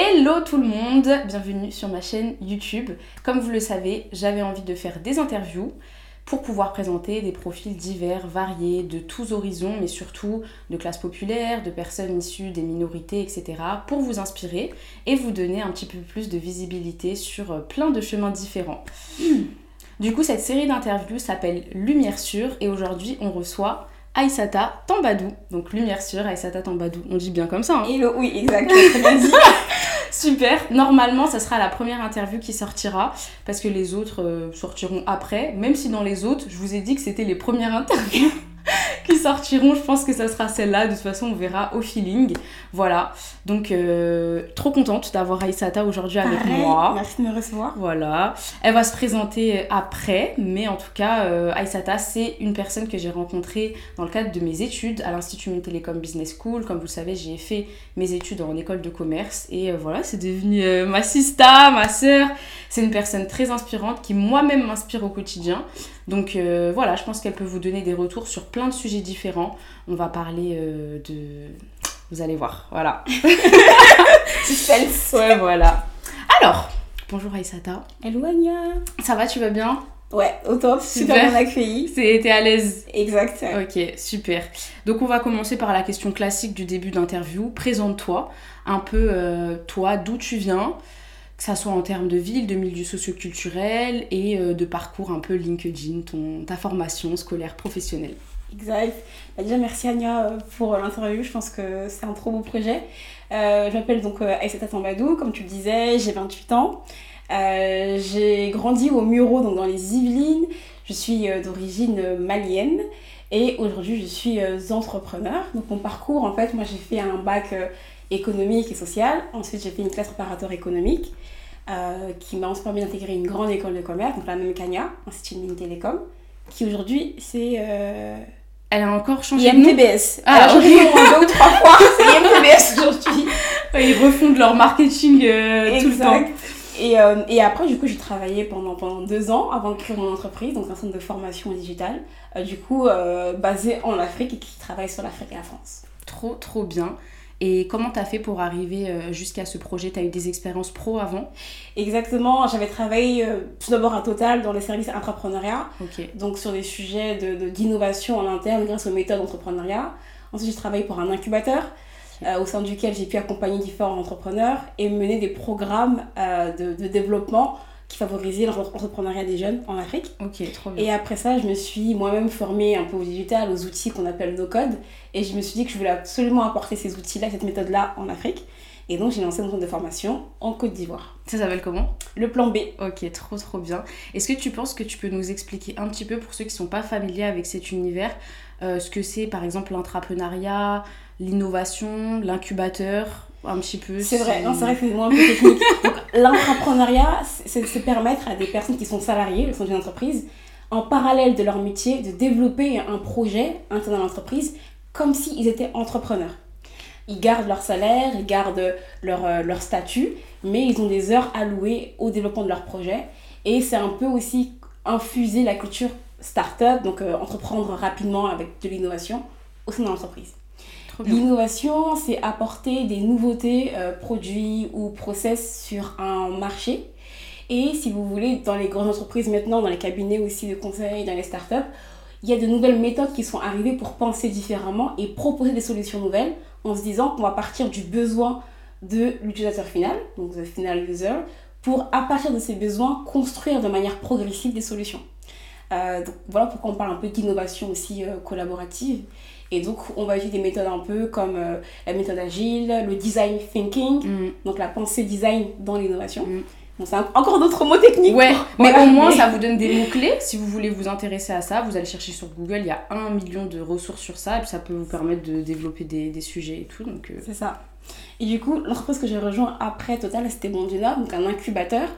Hello tout le monde, bienvenue sur ma chaîne YouTube. Comme vous le savez, j'avais envie de faire des interviews pour pouvoir présenter des profils divers, variés, de tous horizons, mais surtout de classes populaires, de personnes issues des minorités, etc., pour vous inspirer et vous donner un petit peu plus de visibilité sur euh, plein de chemins différents. Du coup, cette série d'interviews s'appelle Lumière sûre et aujourd'hui, on reçoit Aïsata Tambadou. Donc Lumière sûre, Aïsata Tambadou. On dit bien comme ça. Hein. Hello, oui, exact. Super. Normalement, ça sera la première interview qui sortira parce que les autres euh, sortiront après. Même si dans les autres, je vous ai dit que c'était les premières interviews qui sortiront. Je pense que ça sera celle-là. De toute façon, on verra au feeling. Voilà. Donc, euh, trop contente d'avoir Aïsata aujourd'hui avec Pareil, moi. Merci de me recevoir. Voilà. Elle va se présenter après, mais en tout cas, euh, Aïsata, c'est une personne que j'ai rencontrée dans le cadre de mes études à l'Institut Télécom Business School. Comme vous le savez, j'ai fait mes études en école de commerce et euh, voilà, c'est devenu euh, ma sista, ma sœur. C'est une personne très inspirante qui moi-même m'inspire au quotidien. Donc euh, voilà, je pense qu'elle peut vous donner des retours sur plein de sujets différents. On va parler euh, de... Vous allez voir, voilà. Suspense. Ouais, voilà. Alors, bonjour Aïsata. Hello, Anya. Ça va, tu vas bien? Ouais, au top. Super, Super. bien accueilli. C'est- T'es à l'aise? Exact. Ok, super. Donc on va commencer par la question classique du début d'interview. Présente-toi un peu euh, toi, d'où tu viens, que ça soit en termes de ville, de milieu socioculturel et euh, de parcours un peu LinkedIn, ta formation scolaire professionnelle. Exact. Bah, déjà, merci Anya euh, pour l'interview. Je pense que c'est un trop beau projet. Euh, je m'appelle donc euh, Aïssata Tambadou, comme tu le disais, j'ai 28 ans. Euh, j'ai grandi au Muro, donc dans les Yvelines. Je suis euh, d'origine euh, malienne et aujourd'hui je suis euh, entrepreneur. Donc mon parcours, en fait, moi j'ai fait un bac euh, économique et social. Ensuite j'ai fait une classe préparatoire économique euh, qui m'a ensuite permis d'intégrer une grande école de commerce, donc la même CAGNA, Institut Mines Télécom, qui aujourd'hui c'est euh, Elle a encore changé de nom IMTBS. Ah, Elle a changé de deux ou trois fois, c'est IMTBS aujourd'hui. Ils refondent leur marketing euh, tout le temps. Et, euh, et après, du coup, j'ai travaillé pendant, pendant deux ans avant de créer mon entreprise, donc un centre de formation digitale, du coup, basé en Afrique et qui travaille sur l'Afrique et la France. Trop, trop bien. Et comment t'as fait pour arriver euh, jusqu'à ce projet? T'as eu des expériences pro avant? Exactement, j'avais travaillé euh, tout d'abord à Total dans les services entrepreneuriat, Ok. donc sur des sujets d'innovation de, d'innovation en interne grâce aux méthodes d'entrepreneuriat. Ensuite, j'ai travaillé pour un incubateur euh, au sein duquel j'ai pu accompagner différents entrepreneurs et mener des programmes euh, de, de développement qui favorisaient l'entrepreneuriat des jeunes en Afrique. Ok, trop bien. Et après ça, je me suis moi-même formée un peu au digital, aux outils qu'on appelle no code. Et je me suis dit que je voulais absolument apporter ces outils-là, cette méthode-là en Afrique. Et donc, j'ai lancé mon centre de formation en Côte d'Ivoire. Ça s'appelle comment? Le plan B. Ok, trop trop bien. Est-ce que tu penses que tu peux nous expliquer un petit peu pour ceux qui sont pas familiers avec cet univers, euh, ce que c'est par exemple l'entrepreneuriat, l'innovation, l'incubateur, un petit peu C'est vrai, non, c'est vrai que c'est moins un peu technique. Donc, l'entrepreneuriat, c'est c'est permettre à des personnes qui sont salariées au sein d'une entreprise, en parallèle de leur métier, de développer un projet interne à l'entreprise comme s'ils étaient entrepreneurs. Ils gardent leur salaire, ils gardent leur, euh, leur statut, mais ils ont des heures allouées au développement de leur projet. Et c'est un peu aussi infuser la culture start-up, donc euh, entreprendre rapidement avec de l'innovation au sein de l'entreprise. L'innovation, c'est apporter des nouveautés, euh, produits ou process sur un marché. Et si vous voulez, dans les grandes entreprises maintenant, dans les cabinets aussi de conseil, dans les startups, il y a de nouvelles méthodes qui sont arrivées pour penser différemment et proposer des solutions nouvelles en se disant qu'on va partir du besoin de l'utilisateur final, donc the final user, pour à partir de ces besoins construire de manière progressive des solutions. Euh, donc voilà pourquoi on parle un peu d'innovation aussi euh, collaborative. Et donc on va utiliser des méthodes un peu comme euh, la méthode agile, le design thinking, Mm. donc la pensée design dans l'innovation. Mm. Bon, c'est encore d'autres mots techniques. Ouais, mais Voilà, au moins mais- ça vous donne des mots-clés. Si vous voulez vous intéresser à ça, vous allez chercher sur Google, il y a un million de ressources sur ça, et puis ça peut vous permettre de développer des, des sujets et tout. Donc, euh, C'est ça. Et du coup, l'entreprise que j'ai rejoint après Total, c'était Bonduna, donc un incubateur.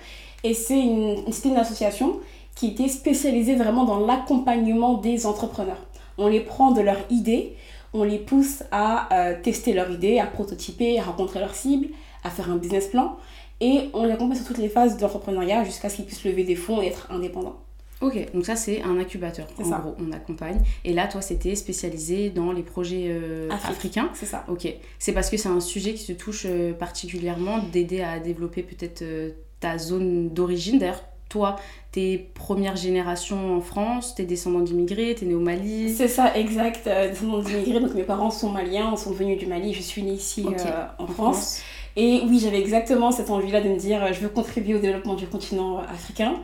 Et c'est une, c'était une association qui était spécialisée vraiment dans l'accompagnement des entrepreneurs. On les prend de leurs idées, on les pousse à euh, tester leurs idées, à prototyper, à rencontrer leurs cibles, à faire un business plan. Et on les accompagne sur toutes les phases de l'entrepreneuriat jusqu'à ce qu'ils puissent lever des fonds et être indépendants. Ok, donc ça c'est un incubateur. En ça. gros, on accompagne. Et là, toi, c'était spécialisé dans les projets euh, Afrique. africains. C'est ça. Ok, c'est parce que c'est un sujet qui te touche euh, particulièrement, d'aider à développer peut-être euh, ta zone d'origine. D'ailleurs, toi, t'es première génération en France, t'es descendant d'immigrés, t'es né au Mali. C'est ça, exact. Euh, descendant d'immigrés, donc mes parents sont maliens, sont venus du Mali, je suis née ici euh, en France. Et oui, j'avais exactement cette envie-là de me dire, euh, je veux contribuer au développement du continent africain.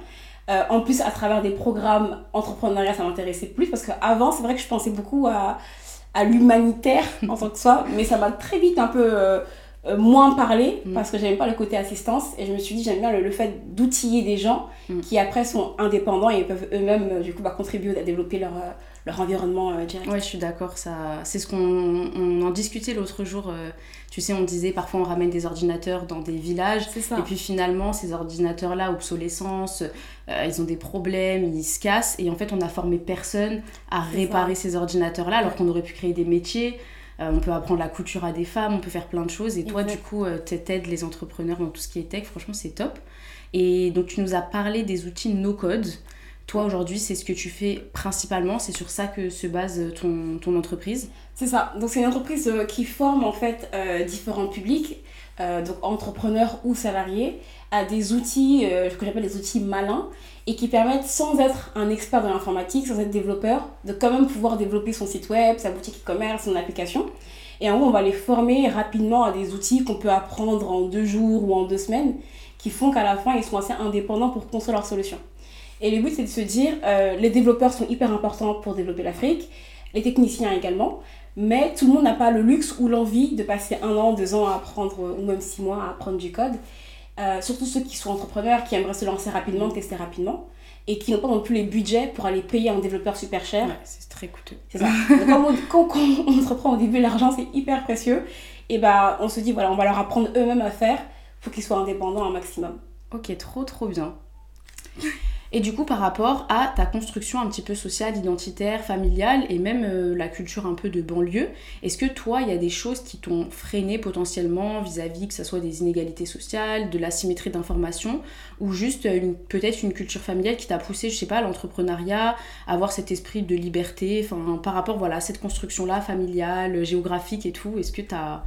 Euh, en plus, à travers des programmes entrepreneuriat, ça m'intéressait plus parce qu'avant, c'est vrai que je pensais beaucoup à, à l'humanitaire en tant que soi, mais ça m'a très vite un peu euh, moins parlé Mm. parce que j'aimais pas le côté assistance et je me suis dit, j'aime bien le, le fait d'outiller des gens Mm. qui après sont indépendants et peuvent eux-mêmes euh, du coup bah, contribuer à développer leur, euh, leur environnement direct. Ouais, je suis d'accord. Ça, c'est ce qu'on on en discutait l'autre jour. tu sais, on disait parfois on ramène des ordinateurs dans des villages. Ça. Et puis finalement, ces ordinateurs-là, obsolescence, euh, ils ont des problèmes, ils se cassent. Et en fait, on n'a formé personne à réparer ces ordinateurs-là, alors qu'on aurait pu créer des métiers. Euh, on peut apprendre la couture à des femmes, on peut faire plein de choses. Et toi, Exact. du coup, euh, t'aides les entrepreneurs dans tout ce qui est tech. Franchement, c'est top. Et donc, tu nous as parlé des outils no-code. Toi, aujourd'hui, c'est ce que tu fais principalement. C'est sur ça que se base ton, ton entreprise. C'est ça. Donc c'est une entreprise euh, qui forme en fait euh, différents publics, euh, donc entrepreneurs ou salariés, à des outils euh, que j'appelle des outils malins et qui permettent sans être un expert de l'informatique, sans être développeur, de quand même pouvoir développer son site web, sa boutique e-commerce, son application. Et en gros, on va les former rapidement à des outils qu'on peut apprendre en deux jours ou en deux semaines, qui font qu'à la fin, ils sont assez indépendants pour construire leurs solutions. Et le but, c'est de se dire, euh, les développeurs sont hyper importants pour développer l'Afrique, les techniciens également, mais tout le monde n'a pas le luxe ou l'envie de passer un an, deux ans à apprendre, ou même six mois à apprendre du code. Euh, surtout ceux qui sont entrepreneurs, qui aimeraient se lancer rapidement, tester rapidement, et qui n'ont pas non plus les budgets pour aller payer un développeur super cher. Ouais, c'est très coûteux. C'est ça. Donc, quand, on, quand- quand on entreprend au début, l'argent c'est hyper précieux. Et bah, on se dit, voilà, on va leur apprendre eux-mêmes à faire pour qu'ils soient indépendants un maximum. Ok, trop trop bien. Et du coup, par rapport à ta construction un petit peu sociale, identitaire, familiale et même euh, la culture un peu de banlieue, est-ce que toi, il y a des choses qui t'ont freiné potentiellement vis-à-vis que ce soit des inégalités sociales, de l'asymétrie d'information ou juste euh, peut-être une culture familiale qui t'a poussé, je sais pas, à l'entrepreneuriat, avoir cet esprit de liberté, enfin par rapport voilà, à cette construction-là familiale, géographique et tout, est-ce que t'as...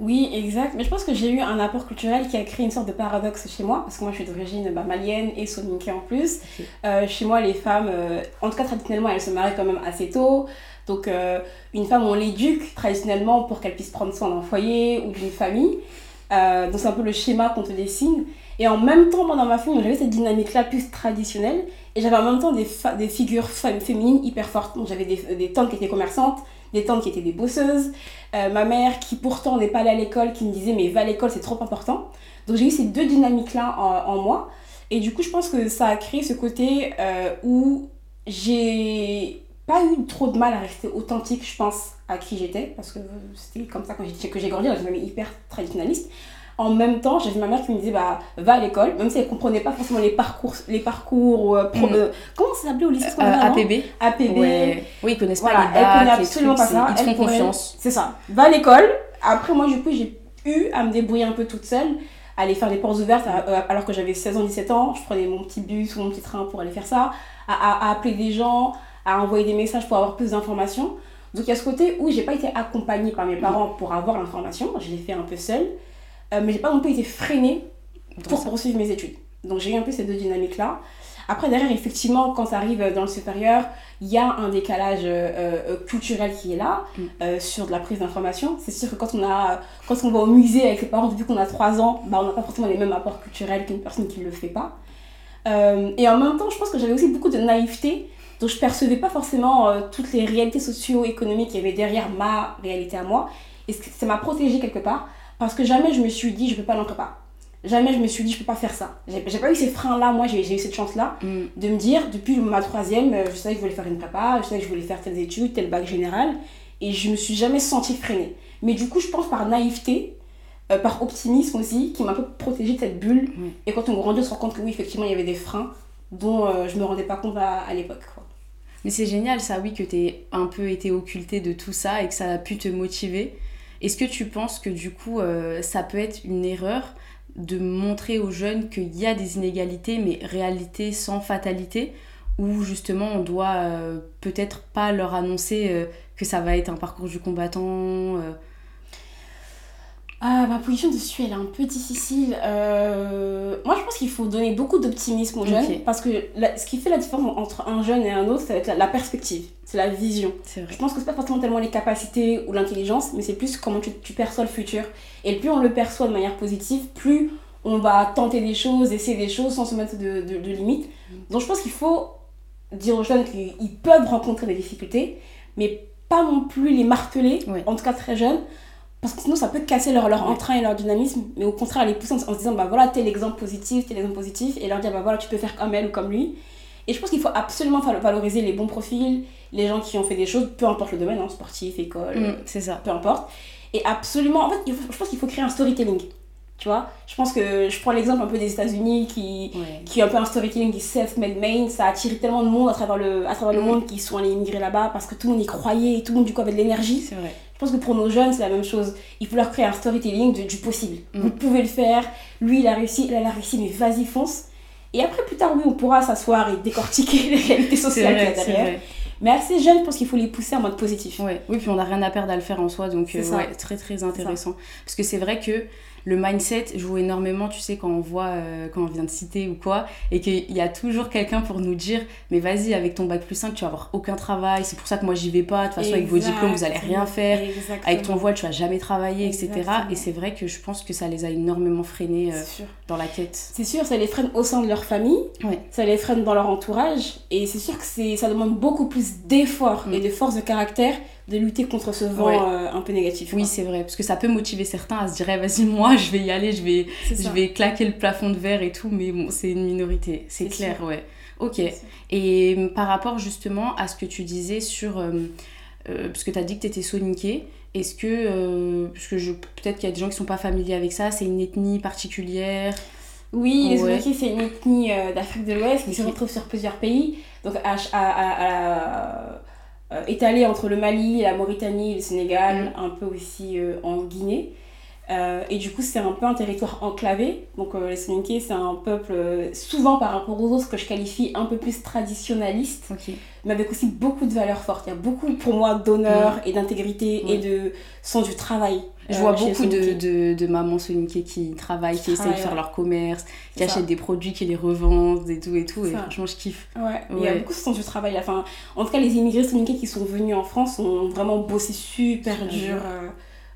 Oui, exact. Mais je pense que j'ai eu un apport culturel qui a créé une sorte de paradoxe chez moi, parce que moi je suis d'origine bah, malienne et soninké en plus. Euh, chez moi, les femmes, euh, en tout cas traditionnellement, elles se marient quand même assez tôt. Donc, euh, une femme, on l'éduque traditionnellement pour qu'elle puisse prendre soin d'un foyer ou d'une famille. Donc, c'est un peu le schéma qu'on te dessine. Et en même temps, moi, dans ma famille, j'avais cette dynamique-là plus traditionnelle. Et j'avais en même temps des, figures féminines hyper fortes. Donc, j'avais des, des tantes qui étaient commerçantes, des tantes qui étaient des bosseuses. Euh, ma mère, qui pourtant n'est pas allée à l'école, qui me disait Mais va à l'école, c'est trop important. Donc, j'ai eu ces deux dynamiques-là en, en moi. Et du coup, je pense que ça a créé ce côté euh, où j'ai pas eu trop de mal à rester authentique, je pense, à qui j'étais, parce que c'était comme ça quand j'ai- que j'ai grandi dans une famille hyper traditionnaliste. En même temps, j'avais ma mère qui me disait bah, va à l'école, même si elle comprenait pas forcément les parcours, les parcours euh, pro- Mm. euh, comment ça s'appelait au lycée Euh, APB APB. Ouais. Oui, ils connaissent Voilà, pas les elle bacs, connaît les absolument trucs, pas ça. ils Elle font connaît- confiance. C'est ça. Va à l'école. Après, moi, du coup, j'ai eu à me débrouiller un peu toute seule, à aller faire des portes ouvertes à- euh, alors que j'avais 16 ans, 17 ans. Je prenais mon petit bus ou mon petit train pour aller faire ça, à, à- à appeler des gens, à envoyer des messages pour avoir plus d'informations. Donc, il y a ce côté où j'ai pas été accompagnée par mes parents pour avoir l'information. Je l'ai fait un peu seule. Euh, mais j'ai pas non plus été freinée pour ça. poursuivre mes études. Donc j'ai eu un peu ces deux dynamiques-là. Après, derrière, effectivement, quand ça arrive dans le supérieur, il y a un décalage euh, euh, culturel qui est là, Mm. euh, sur de la prise d'information. C'est sûr que quand on, a, quand on va au musée avec ses parents depuis qu'on a 3 ans, bah, on n'a pas forcément les mêmes apports culturels qu'une personne qui ne le fait pas. Euh, et en même temps, je pense que j'avais aussi beaucoup de naïveté, donc je percevais pas forcément toutes les réalités socio-économiques qu'il y avait derrière ma réalité à moi. Et ça m'a protégée quelque part, parce que jamais je me suis dit je peux pas aller en prépa. Jamais je me suis dit je peux pas faire ça. J'ai pas eu ces freins-là, moi j'ai eu cette chance-là Mm. de me dire depuis ma troisième, euh, je savais que je voulais faire une prépa, je savais que je voulais faire telles études, tel bac général, et je me suis jamais sentie freinée. Mais du coup, je pense par naïveté, euh, par optimisme aussi, qui m'a un peu protégée de cette bulle. Oui. Et quand on grandit, on se rend compte que oui, effectivement, il y avait des freins dont euh, je me rendais pas compte à, à l'époque. Mais c'est génial ça, oui, que t'aies un peu été occulté de tout ça et que ça a pu te motiver. Est-ce que tu penses que du coup, euh, ça peut être une erreur de montrer aux jeunes qu'il y a des inégalités, mais réalité sans fatalité où justement on doit euh, peut-être pas leur annoncer euh, que ça va être un parcours du combattant. Ah, ma position dessus, elle est un peu difficile. Euh, Moi, je pense qu'il faut donner beaucoup d'optimisme aux jeunes. Parce que la- ce qui fait la différence entre un jeune et un autre, ça va être la, perspective. C'est la vision. Vrai. Je pense que c'est pas forcément tellement les capacités ou l'intelligence, mais c'est plus comment tu, tu perçois le futur. Et plus on le perçoit de manière positive, plus on va tenter des choses, essayer des choses sans se mettre de, de- de limites. Donc je pense qu'il faut dire aux jeunes qu'ils peuvent rencontrer des difficultés, mais pas non plus les marteler, en tout cas très jeunes, parce que sinon ça peut casser leur, leur entrain et leur dynamisme, mais au contraire les pousser en, en se disant bah voilà tel exemple positif, tel exemple positif, et leur dire bah voilà tu peux faire comme elle ou comme lui. Et je pense qu'il faut absolument valo- valoriser les bons profils, les gens qui ont fait des choses, peu importe le domaine, hein, sportif, école, Mm, c'est ça. peu importe. Et absolument, en fait, faut- je pense qu'il faut créer un storytelling. Tu vois Je pense que je prends l'exemple un peu des États-Unis qui, Ouais. qui est un peu un storytelling du self-made man. Ça a attiré tellement de monde à travers le, à travers le Mhm. monde qui sont allés immigrer là-bas parce que tout le monde y croyait et tout le monde du coup avait de l'énergie. C'est vrai. Je pense que pour nos jeunes, c'est la même chose. Il faut leur créer un storytelling de- du possible. Mhm. Vous pouvez le faire. Lui, il a réussi, elle a réussi, mais vas-y, fonce. Et après, plus tard, oui, on pourra s'asseoir et décortiquer les réalités sociales qu'il y a derrière. Mais assez jeunes, je pense qu'il faut les pousser en mode positif. Ouais. Oui, puis on n'a rien à perdre à le faire en soi, donc C'est euh, ouais, très très intéressant. Parce que c'est vrai que le mindset joue énormément, tu sais, quand on voit, euh, quand on vient de citer ou quoi, et qu'il y a toujours quelqu'un pour nous dire, mais vas-y, avec ton bac plus 5, tu vas avoir aucun travail, c'est pour ça que moi j'y vais pas, de toute façon avec vos diplômes, vous allez rien faire. Exactement. Avec ton voile, tu vas jamais travailler, etc. Et c'est vrai que je pense que ça les a énormément freinés euh, dans la quête. C'est sûr, ça les freine au sein de leur famille, Ouais. ça les freine dans leur entourage, et c'est sûr que ça demande beaucoup plus d'efforts Mm. et de force de caractère de lutter contre ce vent Ouais. euh, un peu négatif. Oui, c'est vrai, parce que ça peut motiver certains à se dire, Eh, vas-y, moi, je vais y aller, je vais, je vais claquer le plafond de verre et tout, mais bon, c'est une minorité, c'est clair, ouais. Ok. Et euh, par rapport justement à ce que tu disais sur. euh, euh, parce que tu as dit que tu étais soniquée, est-ce que. parce que peut-être qu'il y a des gens qui sont pas familiers avec ça, c'est une ethnie particulière? Oui, les Ouais. C'est une ethnie d'Afrique de l'Ouest qui se retrouve sur plusieurs pays, donc à, à- à- à- euh, étalée entre le Mali, la Mauritanie, le Sénégal, Mm. un peu aussi euh, en Guinée. Euh, et du coup, c'est un peu un territoire enclavé. Donc, les Soninké, c'est un peuple, souvent par rapport aux autres, que je qualifie un peu plus traditionnaliste, mais avec aussi beaucoup de valeurs fortes. Il y a beaucoup, pour moi, d'honneur et d'intégrité et Mm. de sens du travail. Je euh, vois beaucoup de, de, de mamans soniquées qui travaillent, qui, Qui essayent de faire leur commerce, qui ça. achètent des produits, qui les revendent et tout et tout. Et Ça. franchement, je kiffe. Ouais, il y a beaucoup ce sens du travail. là. Enfin, en tout cas, les immigrés soninké qui sont venus en France ont vraiment bossé super dur euh,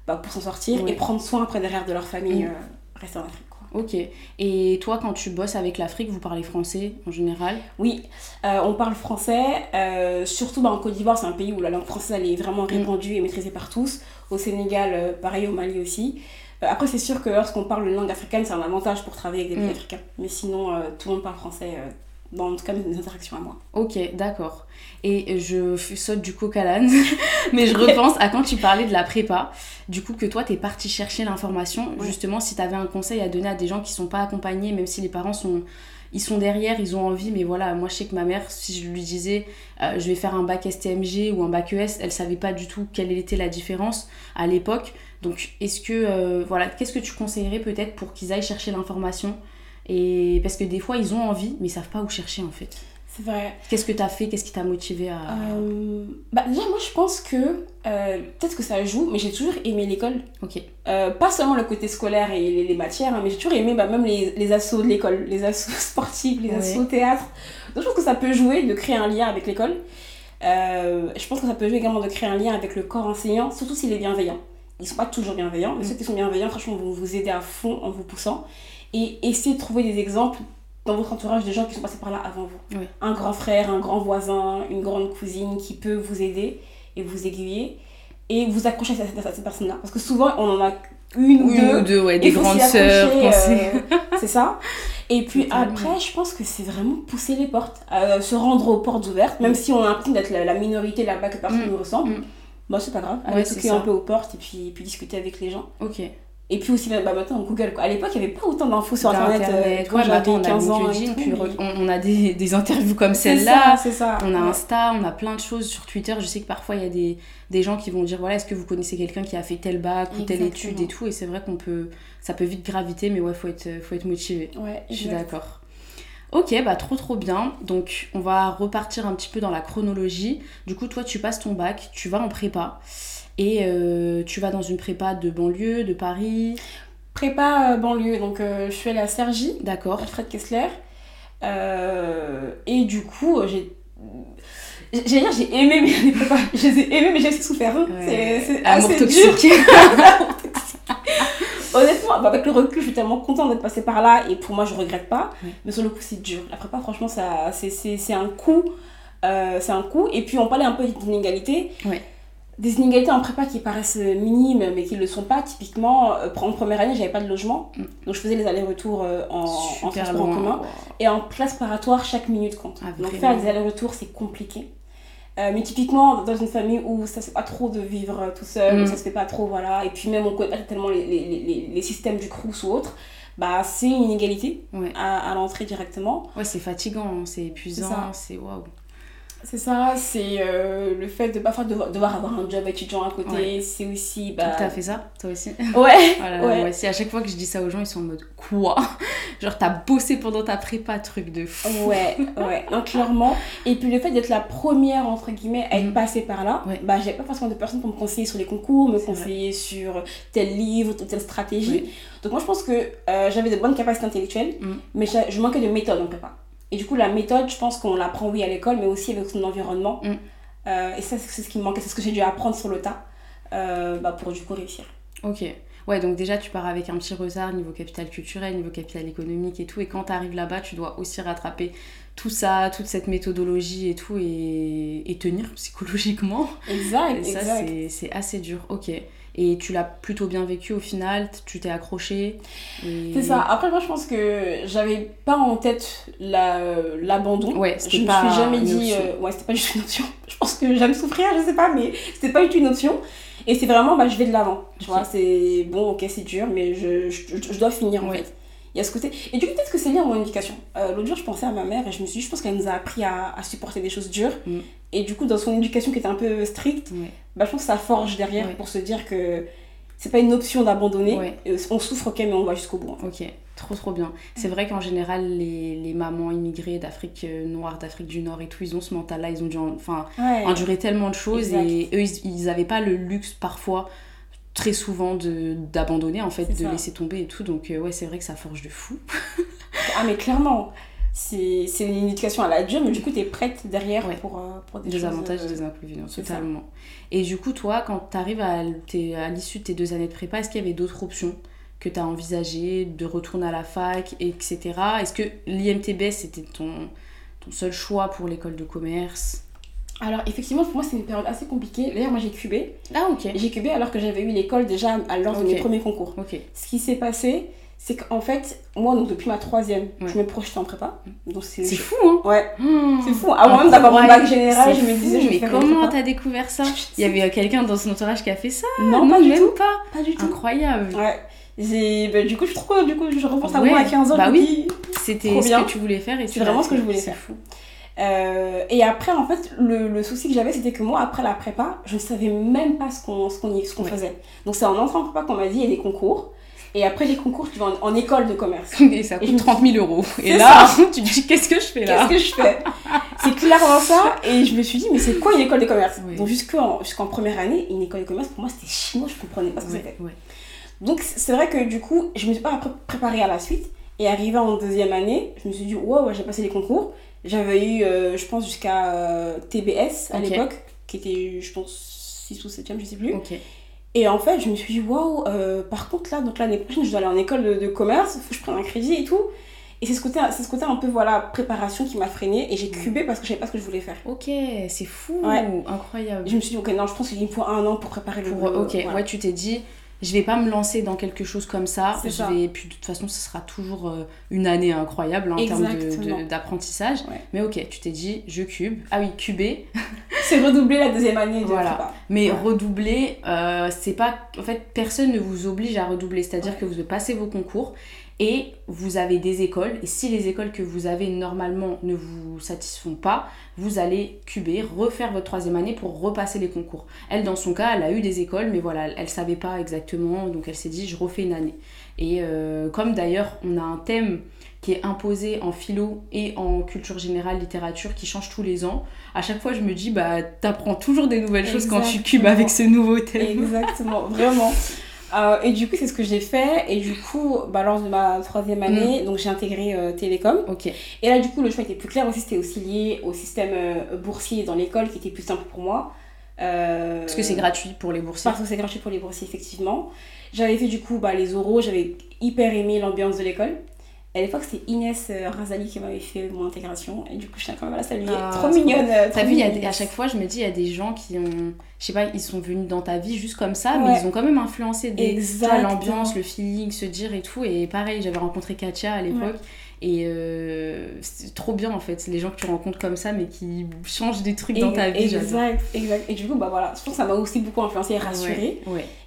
bah, pour s'en sortir Ouais. et prendre soin après derrière de leur famille Mm. euh, rester en Afrique. Ok. Et toi, quand tu bosses avec l'Afrique, vous parlez français en général Oui, euh, on parle français, euh, surtout bah, en Côte d'Ivoire, c'est un pays où la langue française elle est vraiment répandue et maîtrisée par tous. Au Sénégal, euh, pareil, au Mali aussi. Après, c'est sûr que lorsqu'on parle une langue africaine, c'est un avantage pour travailler avec des pays Mm. africains. Mais sinon, tout le monde parle français, dans en tout cas mes interactions à moi. Ok, d'accord. Et je saute du coq à l'âne, mais je repense à quand tu parlais de la prépa, du coup que toi t'es parti chercher l'information, justement si t'avais un conseil à donner à des gens qui sont pas accompagnés, même si les parents sont ils sont derrière, ils ont envie, mais voilà, moi je sais que ma mère, si je lui disais euh, je vais faire un bac STMG ou un bac ES, elle savait pas du tout quelle était la différence à l'époque. Donc est-ce que, euh, voilà, qu'est-ce que tu conseillerais peut-être pour qu'ils aillent chercher l'information et parce que des fois ils ont envie, mais ils savent pas où chercher en fait. C'est vrai. Qu'est-ce que t'as fait? Qu'est-ce qui t'a motivé à. Euh, bah déjà moi je pense que euh, peut-être que ça joue mais j'ai toujours aimé l'école Ok. Euh, pas seulement le côté scolaire et les, les matières hein, mais j'ai toujours aimé bah, même les, les assos de l'école les assos sportifs les Ouais. assos théâtre donc je pense que ça peut jouer de créer un lien avec l'école Euh, je pense que ça peut jouer également de créer un lien avec le corps enseignant surtout s'il est bienveillant ils sont pas toujours bienveillants mais Mm. ceux qui sont bienveillants franchement vont vous aider à fond en vous poussant et essayez de trouver des exemples dans votre entourage de gens qui sont passés par là avant vous Ouais. un grand frère, un grand voisin, une grande cousine qui peut vous aider et vous aiguiller et vous accrocher à cette, cette personne-là. Parce que souvent, on en a une ou Une deux. ou deux, ouais, des grandes sœurs. euh, c'est ça. Et puis après, je pense que c'est vraiment pousser les portes, euh, se rendre aux portes ouvertes, même si on a l'impression d'être la, la minorité là-bas que personne Mm. ne ressemble. Mm. Bah, c'est pas grave, Ouais, aller c'est toquer un peu aux portes et puis, puis discuter avec les gens. Ok. Et puis aussi, bah, maintenant, Google. Quoi. À l'époque, il n'y avait pas autant d'infos sur Internet. euh, Internet, quand ouais, bah, j'avais attends, on a 15 ans LinkedIn, puis on, on a des, des interviews comme celle-là. ça, c'est ça. On a. Insta, on a plein de choses sur Twitter. Je sais que parfois il y a des, des gens qui vont dire voilà, est-ce que vous connaissez quelqu'un qui a fait tel bac ou telle étude et tout? Et c'est vrai qu'on peut, ça peut vite graviter, mais ouais, faut être, faut être motivé. Ouais, Je suis d'accord. Ok, bah trop trop bien. Donc on va repartir un petit peu dans la chronologie. Du coup, toi tu passes ton bac, tu vas en prépa. Et euh, tu vas dans une prépa de banlieue, de Paris. Prépa euh, banlieue, donc euh, je suis allée à Sergi, D'accord. Alfred Kessler. Et du coup, j'ai. J'allais dire, j'ai aimé mes années prépa. Je les ai aimées, mais j'ai aussi souffert. Ouais. C'est assez dur. toxique. Honnêtement, bah, avec le recul, je suis tellement contente d'être passée par là et pour moi, je regrette pas. Mais sur le coup, c'est dur. La prépa, franchement, ça, c'est, un coup. Euh, c'est un coup. Et puis, on parlait un peu d'inégalités. Ouais. Des inégalités en prépa qui paraissent minimes, mais qui ne le sont pas. Typiquement, euh, en première année, j'avais pas de logement. Mm. Donc, je faisais les allers-retours euh, en, en transport en commun. Wow. Et en classe préparatoire, chaque minute compte. Ah, Donc, faire des allers-retours, c'est compliqué. Euh, mais typiquement, dans une famille où ça se fait pas trop de vivre tout seul, Mm. ça se fait pas trop, voilà, et puis même on connaît pas tellement les, les, les, les systèmes du Crous ou autre, bah c'est une inégalité Ouais. à, à l'entrée directement. Ouais, c'est fatigant, hein, c'est épuisant, c'est waouh. C'est ça, c'est euh, le fait de parfois devoir, devoir avoir un job étudiant à côté, Ouais. c'est aussi. Bah... T'as fait ça, toi aussi Ouais, Voilà, Ouais. moi aussi, à chaque fois que je dis ça aux gens, ils sont en mode quoi? Genre, t'as bossé pendant ta prépa, truc de fou. ouais, ouais, clairement. Et puis le fait d'être la première, entre guillemets, à être Mhm. passée par là, Ouais. bah j'avais pas forcément de personnes pour me conseiller sur les concours, me vrai. conseiller sur tel livre, telle stratégie. Donc moi je pense que euh, j'avais de bonnes capacités intellectuelles, Mhm. mais je manquais de méthode en prépa. Et du coup la méthode, je pense qu'on l'apprend oui à l'école, mais aussi avec son environnement. Mhm. Euh, et ça c'est ce qui me manquait, c'est ce que j'ai dû apprendre sur le tas euh, bah, pour du coup réussir. Ok. Ouais, donc déjà, tu pars avec un petit retard niveau capital culturel, niveau capital économique et tout. Et quand t'arrives là-bas, tu dois aussi rattraper tout ça, toute cette méthodologie et tout, et, et tenir psychologiquement. Exact, Et ça, c'est assez dur. Ok. Et tu l'as plutôt bien vécu au final, tu t'es accroché. et- C'est ça. Après, moi, je pense que j'avais pas en tête la- l'abandon. Ouais, c'était je me pas suis jamais dit. euh, ouais, c'était pas tout une option. Je pense que j'aime souffrir, je sais pas, mais c'était pas tout une option. Et c'est vraiment, bah, je vais de l'avant. Tu vois, c'est bon, ok, c'est dur, mais je, je, je dois finir en Ouais. fait. Il y a ce côté. Et du coup, peut-être que c'est lié à mon éducation. Euh, L'autre jour, je pensais à ma mère et je me suis dit, je pense qu'elle nous a appris à, à supporter des choses dures. Mm. Et du coup, dans son éducation qui était un peu stricte, bah, je pense que ça forge derrière pour se dire que c'est pas une option d'abandonner. On souffre, ok, mais on va jusqu'au bout. Ok, trop trop bien. C'est vrai qu'en général, les, les mamans immigrées d'Afrique euh, noire, d'Afrique du Nord et tout, ils ont ce mental-là, ils ont dû en- enfin, Ouais. endurer tellement de choses Exact. et eux, ils- ils n'avaient pas le luxe parfois, très souvent, d'abandonner en fait, de ça. laisser tomber et tout. Donc euh, ouais, c'est vrai que ça forge de fou. Ah mais clairement, c'est une éducation à la dure, mais du coup t'es prête derrière Ouais. pour, euh, pour des, Des choses, avantages euh, et des inconvénients, ça. totalement. Et du coup, toi, quand tu arrives à, à l'issue de tes deux années de prépa, est-ce qu'il y avait d'autres options que tu as envisagées, de retourner à la fac, etc. Est-ce que l'IMTB, c'était ton, ton seul choix pour l'école de commerce? Alors effectivement pour moi c'est une période assez compliquée. D'ailleurs moi j'ai cubé. Ah, ok. J'ai cubé alors que j'avais eu l'école déjà à l'heure de mes premiers concours. Ok. Ce qui s'est passé, c'est qu'en fait, moi donc depuis ma troisième, Ouais. je me projetais en prépa. Donc c'est C'est fou, hein Ouais, Mmh. c'est fou. Avant même d'avoir mon bac général, C'est je me disais je vais mais faire comment t'as découvert ça? Il y avait quelqu'un dans son entourage qui a fait ça? Non, pas du même tout. pas. Pas du tout. Incroyable. Ouais. Bah, du coup, je trouve du coup, je repense à Ouais. moi à 15 ans. Bah oui. C'était ce que tu voulais faire et C'est vraiment ce que je voulais C'est faire. fou. Euh, et après, en fait, le, le souci que j'avais, c'était que moi, après la prépa, je ne savais même pas ce qu'on ce qu'on y- ce qu'on Ouais. faisait. Donc, c'est en entrant en prépa qu'on m'a dit, il y a des concours. Et après les concours, tu vas en, en école de commerce. Et ça Et coûte me 30 000 euros. Et là, tu te dis, qu'est-ce que je fais là? Qu'est-ce que je fais? C'est clairement ça. Et je me suis dit, mais c'est quoi une école de commerce? Oui. Donc, jusqu'en jusqu'en première année, une école de commerce, pour moi, c'était chinois, je comprenais pas ce que c'était. Donc, c'est vrai que du coup, je me suis pas pré- préparée à la suite. Et arrivé en deuxième année, je me suis dit, wow, ouais, j'ai passé les concours. J'avais eu, euh, je pense, jusqu'à euh, TBS à l'époque, qui était, je pense, 6 ou 7ème, je sais plus. Et en fait, je me suis dit, waouh, euh, par contre, là, donc l'année prochaine, je dois aller en école de, de commerce, il faut que je prenne un crédit et tout. Et c'est ce côté, c'est ce côté un peu, voilà, préparation qui m'a freinée. Et j'ai cubé parce que je savais pas ce que je voulais faire. Ok, c'est fou, Ouais. incroyable. Je me suis dit, ok, non, je pense qu'il me faut un an pour préparer le. Pour, ok, voilà. ouais, tu t'es dit, je vais pas me lancer dans quelque chose comme ça. Je ça. vais, puis de toute façon, ce sera toujours euh, une année incroyable hein, en termes d'apprentissage. Ouais. Mais ok, tu t'es dit, je cube. Ah oui, cuber. C'est redoubler la deuxième année de Voilà. Mais Ouais. redoubler, euh, c'est pas. En fait, personne ne vous oblige à redoubler. C'est-à-dire Ouais. que vous passez vos concours et vous avez des écoles. Et si les écoles que vous avez normalement ne vous satisfont pas, vous allez cuber, refaire votre troisième année pour repasser les concours. Elle, dans son cas, elle a eu des écoles, mais voilà, elle, elle savait pas exactement. Donc elle s'est dit, je refais une année. Et euh, comme d'ailleurs, on a un thème qui est imposé en philo et en culture générale, littérature, qui change tous les ans. À chaque fois, je me dis, bah, t'apprends toujours des nouvelles choses quand tu cubes avec ce nouveau thème. Exactement, vraiment. Euh, et du coup, c'est ce que j'ai fait. Et du coup, bah, lors de ma troisième mm. année, donc j'ai intégré euh, Télécom. Et là, du coup, le choix était plus clair aussi. C'était aussi lié au système euh, boursier dans l'école qui était plus simple pour moi. parce que c'est gratuit pour les boursiers. Parce que c'est gratuit pour les boursiers, effectivement. J'avais fait du coup bah, les oraux. J'avais hyper aimé l'ambiance de l'école. À l'époque, c'était Inès euh, Razali qui m'avait fait mon intégration. Et du coup, je tiens quand même à la saluer. Ah, trop mignonne. Euh, T'as vu, à chaque fois, je me dis, il y a des gens qui ont. Je sais pas, ils sont venus dans ta vie juste comme ça, mais ils ont quand même influencé des... l'ambiance, le feeling, se dire et tout. Et pareil, j'avais rencontré Katia à l'époque. Et euh, c'est trop bien en fait, les gens que tu rencontres comme ça, mais qui changent des trucs dans ta vie. Exact, exact. Et du coup, bah voilà, je pense que ça m'a aussi beaucoup influencé et rassuré.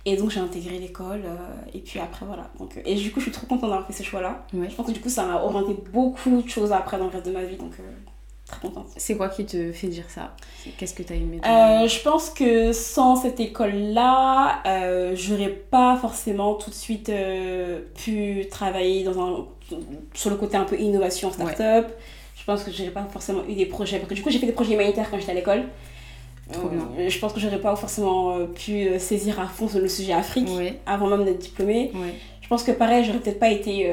Et donc j'ai intégré l'école, euh, et puis après voilà. Donc, et du coup, je suis trop contente d'avoir fait ce choix-là. Je pense que du coup, ça m'a orienté beaucoup de choses après dans le reste de ma vie. Donc, euh, très contente. C'est quoi qui te fait dire ça? Qu'est-ce que tu as aimé Je pense que sans cette école-là, euh, j'aurais pas forcément tout de suite pu travailler dans un sur le côté un peu innovation, start-up. Je pense que j'aurais pas forcément eu des projets. Parce que du coup, j'ai fait des projets humanitaires quand j'étais à l'école. Euh, je pense que j'aurais pas forcément euh, pu euh, saisir à fond le sujet Afrique avant même d'être diplômée. Je pense que pareil, j'aurais peut-être pas été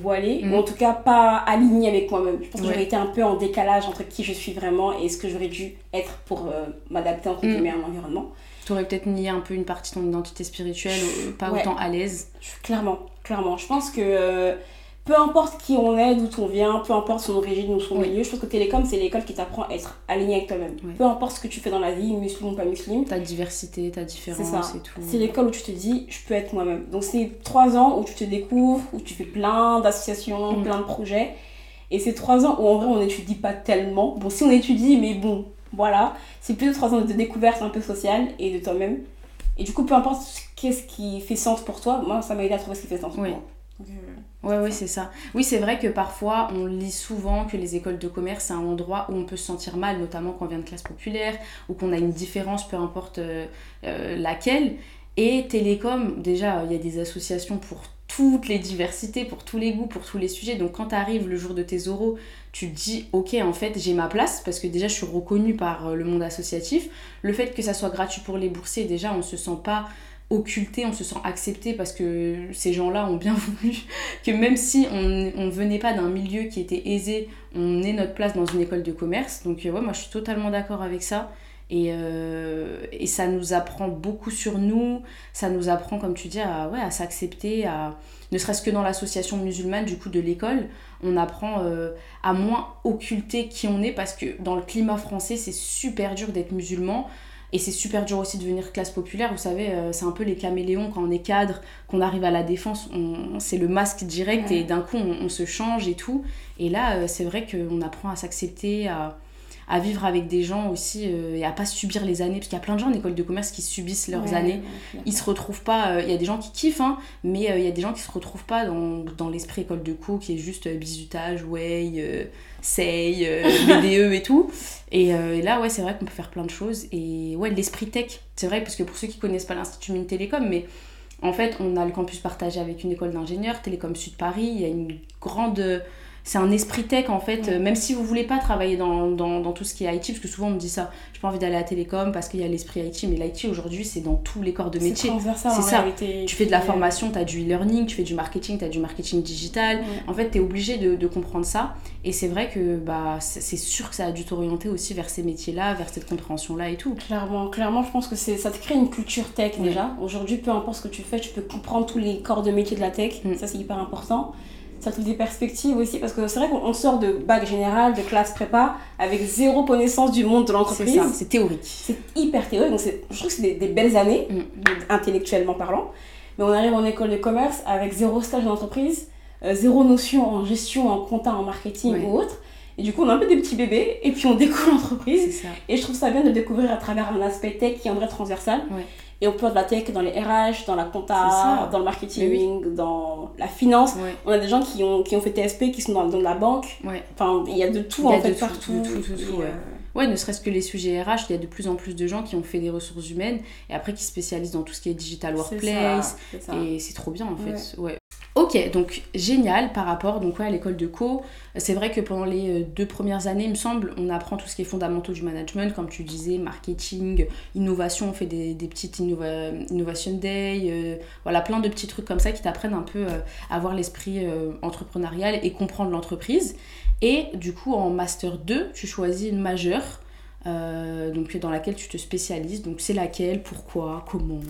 voilée, mm. ou en tout cas pas alignée avec moi-même. Je pense que j'aurais été un peu en décalage entre qui je suis vraiment et ce que j'aurais dû être pour m'adapter entre mm. guillemets à mon environnement. Tu aurais peut-être nié un peu une partie de ton identité spirituelle, pas autant à l'aise. Clairement, clairement. Je pense que peu importe qui on est, d'où on vient, peu importe son origine ou son milieu, je pense que Télécom, c'est l'école qui t'apprend à être aligné avec toi-même. Peu importe ce que tu fais dans la vie, musulman ou pas musulman. Ta diversité, ta différence et tout. C'est l'école où tu te dis, je peux être moi-même. Donc c'est trois ans où tu te découvres, où tu fais plein d'associations, mm. plein de projets. Et c'est trois ans où en vrai on n'étudie pas tellement. Bon, si on étudie, mais bon, voilà. C'est plus de trois ans de découverte un peu sociale et de toi-même. Et du coup, peu importe qu'est-ce qui fait sens pour toi, moi ça m'a aidé à trouver ce qui fait sens pour moi. Ouais, ouais, c'est ça. Oui, c'est vrai que parfois, on lit souvent que les écoles de commerce, c'est un endroit où on peut se sentir mal, notamment quand on vient de classe populaire, ou qu'on a une différence, peu importe euh, euh, laquelle. Et Télécom, déjà, il y a des associations pour toutes les diversités, pour tous les goûts, pour tous les sujets. Donc quand tu le jour de tes oraux, tu te dis, ok, en fait, j'ai ma place, parce que déjà, je suis reconnue par euh, le monde associatif. Le fait que ça soit gratuit pour les boursiers, déjà, on se sent pas occulté, on se sent accepté parce que ces gens-là ont bien voulu que même si on ne venait pas d'un milieu qui était aisé, on ait notre place dans une école de commerce. Donc euh, ouais, moi je suis totalement d'accord avec ça. Et, euh, et, ça nous apprend beaucoup sur nous, ça nous apprend, comme tu dis, à, ouais, à s'accepter, à, ne serait-ce que dans l'association musulmane du coup de l'école, on apprend euh, à moins occulter qui on est parce que dans le climat français, c'est super dur d'être musulman. Et c'est super dur aussi de devenir classe populaire. Vous savez, euh, c'est un peu les caméléons quand on est cadre, qu'on arrive à la défense, on, c'est le masque direct et d'un coup on, se change et tout. Et là, euh, c'est vrai qu'on apprend à s'accepter, à, à vivre avec des gens aussi euh, et à pas subir les années parce qu'il y a plein de gens en école de commerce qui subissent leurs années. ils se retrouvent pas euh, il y a des gens qui kiffent hein, mais euh, il y a des gens qui se retrouvent pas dans, dans l'esprit école de co qui est juste bisutage way say BDE et tout. Et, là ouais c'est vrai qu'on peut faire plein de choses. Et ouais l'esprit tech c'est vrai parce que pour ceux qui connaissent pas l'institut Mine Télécom mais en fait on a le campus partagé avec une école d'ingénieurs Télécom Sud Paris. Il y a une grande c'est un esprit tech en fait, même si vous voulez pas travailler dans, dans, dans, tout ce qui est IT, parce que souvent on me dit ça, j'ai pas envie d'aller à la télécom parce qu'il y a l'esprit IT, mais l'IT aujourd'hui c'est dans tous les corps de métier. C'est ça. Tu fais de la formation, tu as du e-learning, tu fais du marketing, tu as du marketing digital. En fait, tu es obligé de, de, comprendre ça. Et c'est vrai que bah, c'est sûr que ça a dû t'orienter aussi vers ces métiers-là, vers cette compréhension-là et tout. Clairement, clairement, je pense que ça te crée une culture tech déjà. Aujourd'hui, peu importe ce que tu fais, tu peux comprendre tous les corps de métier de la tech. Mm. Ça, c'est hyper important ça trouve des perspectives aussi parce que c'est vrai qu'on sort de bac général, de classe prépa avec zéro connaissance du monde de l'entreprise. C'est théorique. C'est hyper théorique, donc je trouve que c'est des, belles années, mm. intellectuellement parlant. Mais on arrive en école de commerce avec zéro stage d'entreprise, euh, zéro notion en gestion, en compta, en marketing ou autre. Et du coup, on a un peu des petits bébés et puis on découvre l'entreprise. Et je trouve ça bien de découvrir à travers un aspect tech qui est en vrai transversal. Et on peut de la tech dans les RH, dans la compta, dans le marketing, dans la finance. On a des gens qui ont, qui ont fait TSP, qui sont dans, dans la banque. Enfin, il y a de tout en fait partout. Ouais. Ne serait-ce que les sujets RH, il y a de plus en plus de gens qui ont fait des ressources humaines et après qui spécialisent dans tout ce qui est digital workplace. Et c'est trop bien en fait. Ouais. Ok, donc génial par rapport donc, ouais, à l'école de co. C'est vrai que pendant les euh, deux premières années, il me semble, on apprend tout ce qui est fondamentaux du management, comme tu disais, marketing, innovation, on fait des, des petites innova innovation day, euh, voilà, plein de petits trucs comme ça qui t'apprennent un peu euh, à avoir l'esprit entrepreneurial et comprendre l'entreprise. Et du coup, en Master 2, tu choisis une majeure donc, dans laquelle tu te spécialises. Donc c'est laquelle, pourquoi, comment?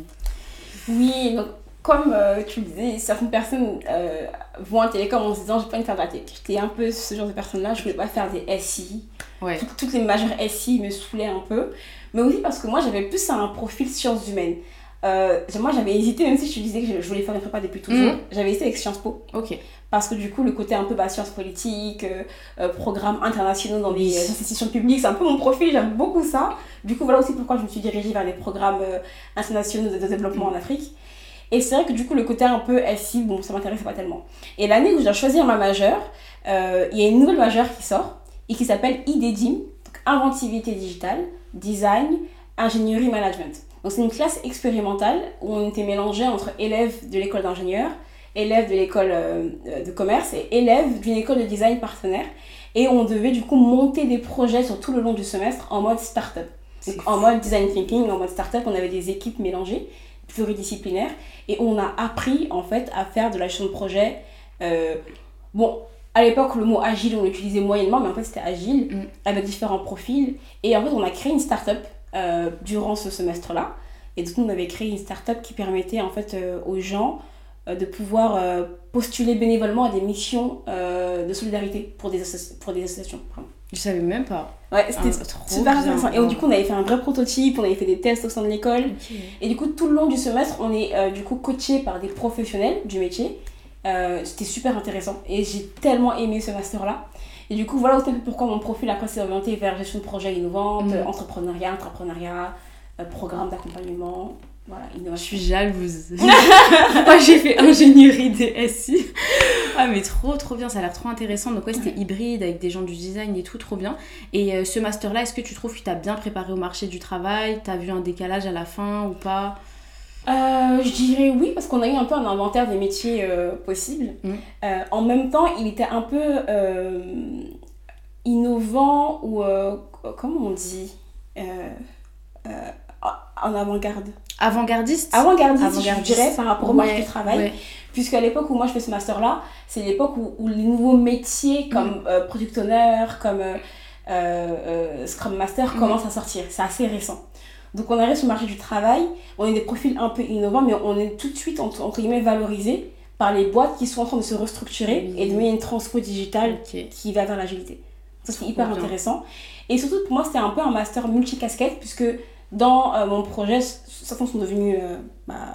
Oui, donc comme euh, tu le disais, certaines personnes euh, vont en télécom en se disant j'ai pas envie de faire de la tech. J'étais un peu ce genre de personne-là, je voulais pas faire des SI. toutes les majeures SI me saoulaient un peu. Mais aussi parce que moi j'avais plus un profil sciences humaines. Euh, moi j'avais hésité, même si je te disais que je voulais faire une prépa depuis toujours, mm. j'avais hésité avec Sciences Po. Ok. Parce que du coup, le côté un peu bah, sciences politiques, programmes internationaux dans des institutions publiques, c'est un peu mon profil, j'aime beaucoup ça. Du coup, voilà aussi pourquoi je me suis dirigée vers les programmes internationaux de développement en Afrique. Et c'est vrai que du coup, le côté un peu SI, bon, ça m'intéresse pas tellement. Et l'année où je dois choisir ma majeure, euh, il y a une nouvelle majeure qui sort et qui s'appelle IDDIM, donc Inventivité digitale, Design, Ingénierie Management. Donc c'est une classe expérimentale où on était mélangé entre élèves de l'école d'ingénieur, élèves de l'école euh, de commerce et élèves d'une école de design partenaire. Et on devait du coup monter des projets sur tout le long du semestre en mode start-up. Donc en mode design thinking, en mode start-up, on avait des équipes mélangées pluridisciplinaire et on a appris en fait à faire de la gestion de projet. Euh, bon, à l'époque, le mot agile, on l'utilisait moyennement, mais en fait, c'était agile mm. avec différents profils. Et en fait, on a créé une start-up euh, durant ce semestre-là. Et du coup, on avait créé une start-up qui permettait en fait euh, aux gens de pouvoir postuler bénévolement à des missions de solidarité pour des, pour des associations. Je savais même pas. Ouais, c'était ah, super intéressant. Et du coup, on avait fait un vrai prototype, on avait fait des tests au sein de l'école. Et du coup, tout le long du semestre, on est euh, du coup coaché par des professionnels du métier. Euh, c'était super intéressant. Et j'ai tellement aimé ce master-là. Et du coup, voilà aussi pourquoi mon profil après s'est orienté vers gestion de projets innovantes, mm. entrepreneuriat, entrepreneuriat, euh, programme d'accompagnement. Voilà, Je suis jalouse. Moi, j'ai fait ingénierie des SI. Ah, mais trop, trop bien. Ça a l'air trop intéressant. Donc, ouais, c'était hybride avec des gens du design et tout, trop bien. Et euh, ce master-là, est-ce que tu trouves que tu as bien préparé au marché du travail? Tu as vu un décalage à la fin ou pas? Euh, je dirais oui, parce qu'on a eu un peu un inventaire des métiers euh, possibles. Mm. en même temps, il était un peu innovant ou, comment on dit En avant-garde. Avant-gardiste Avant-gardiste, je dirais, par rapport au marché du travail. Puisqu'à l'époque où moi je fais ce master-là, c'est l'époque où, les nouveaux métiers comme mm. euh, product owner, comme euh, euh, Scrum Master mm. commencent à sortir. C'est assez récent. Donc on arrive sur le marché du travail, on est des profils un peu innovants, mais on est tout de suite, entre, guillemets, valorisés par les boîtes qui sont en train de se restructurer et de mener une transfo digitale qui va vers l'agilité. Ça c'est hyper intéressant. Et surtout pour moi c'était un peu un master multicasquette puisque dans euh, mon projet, certains sont devenus euh, bah,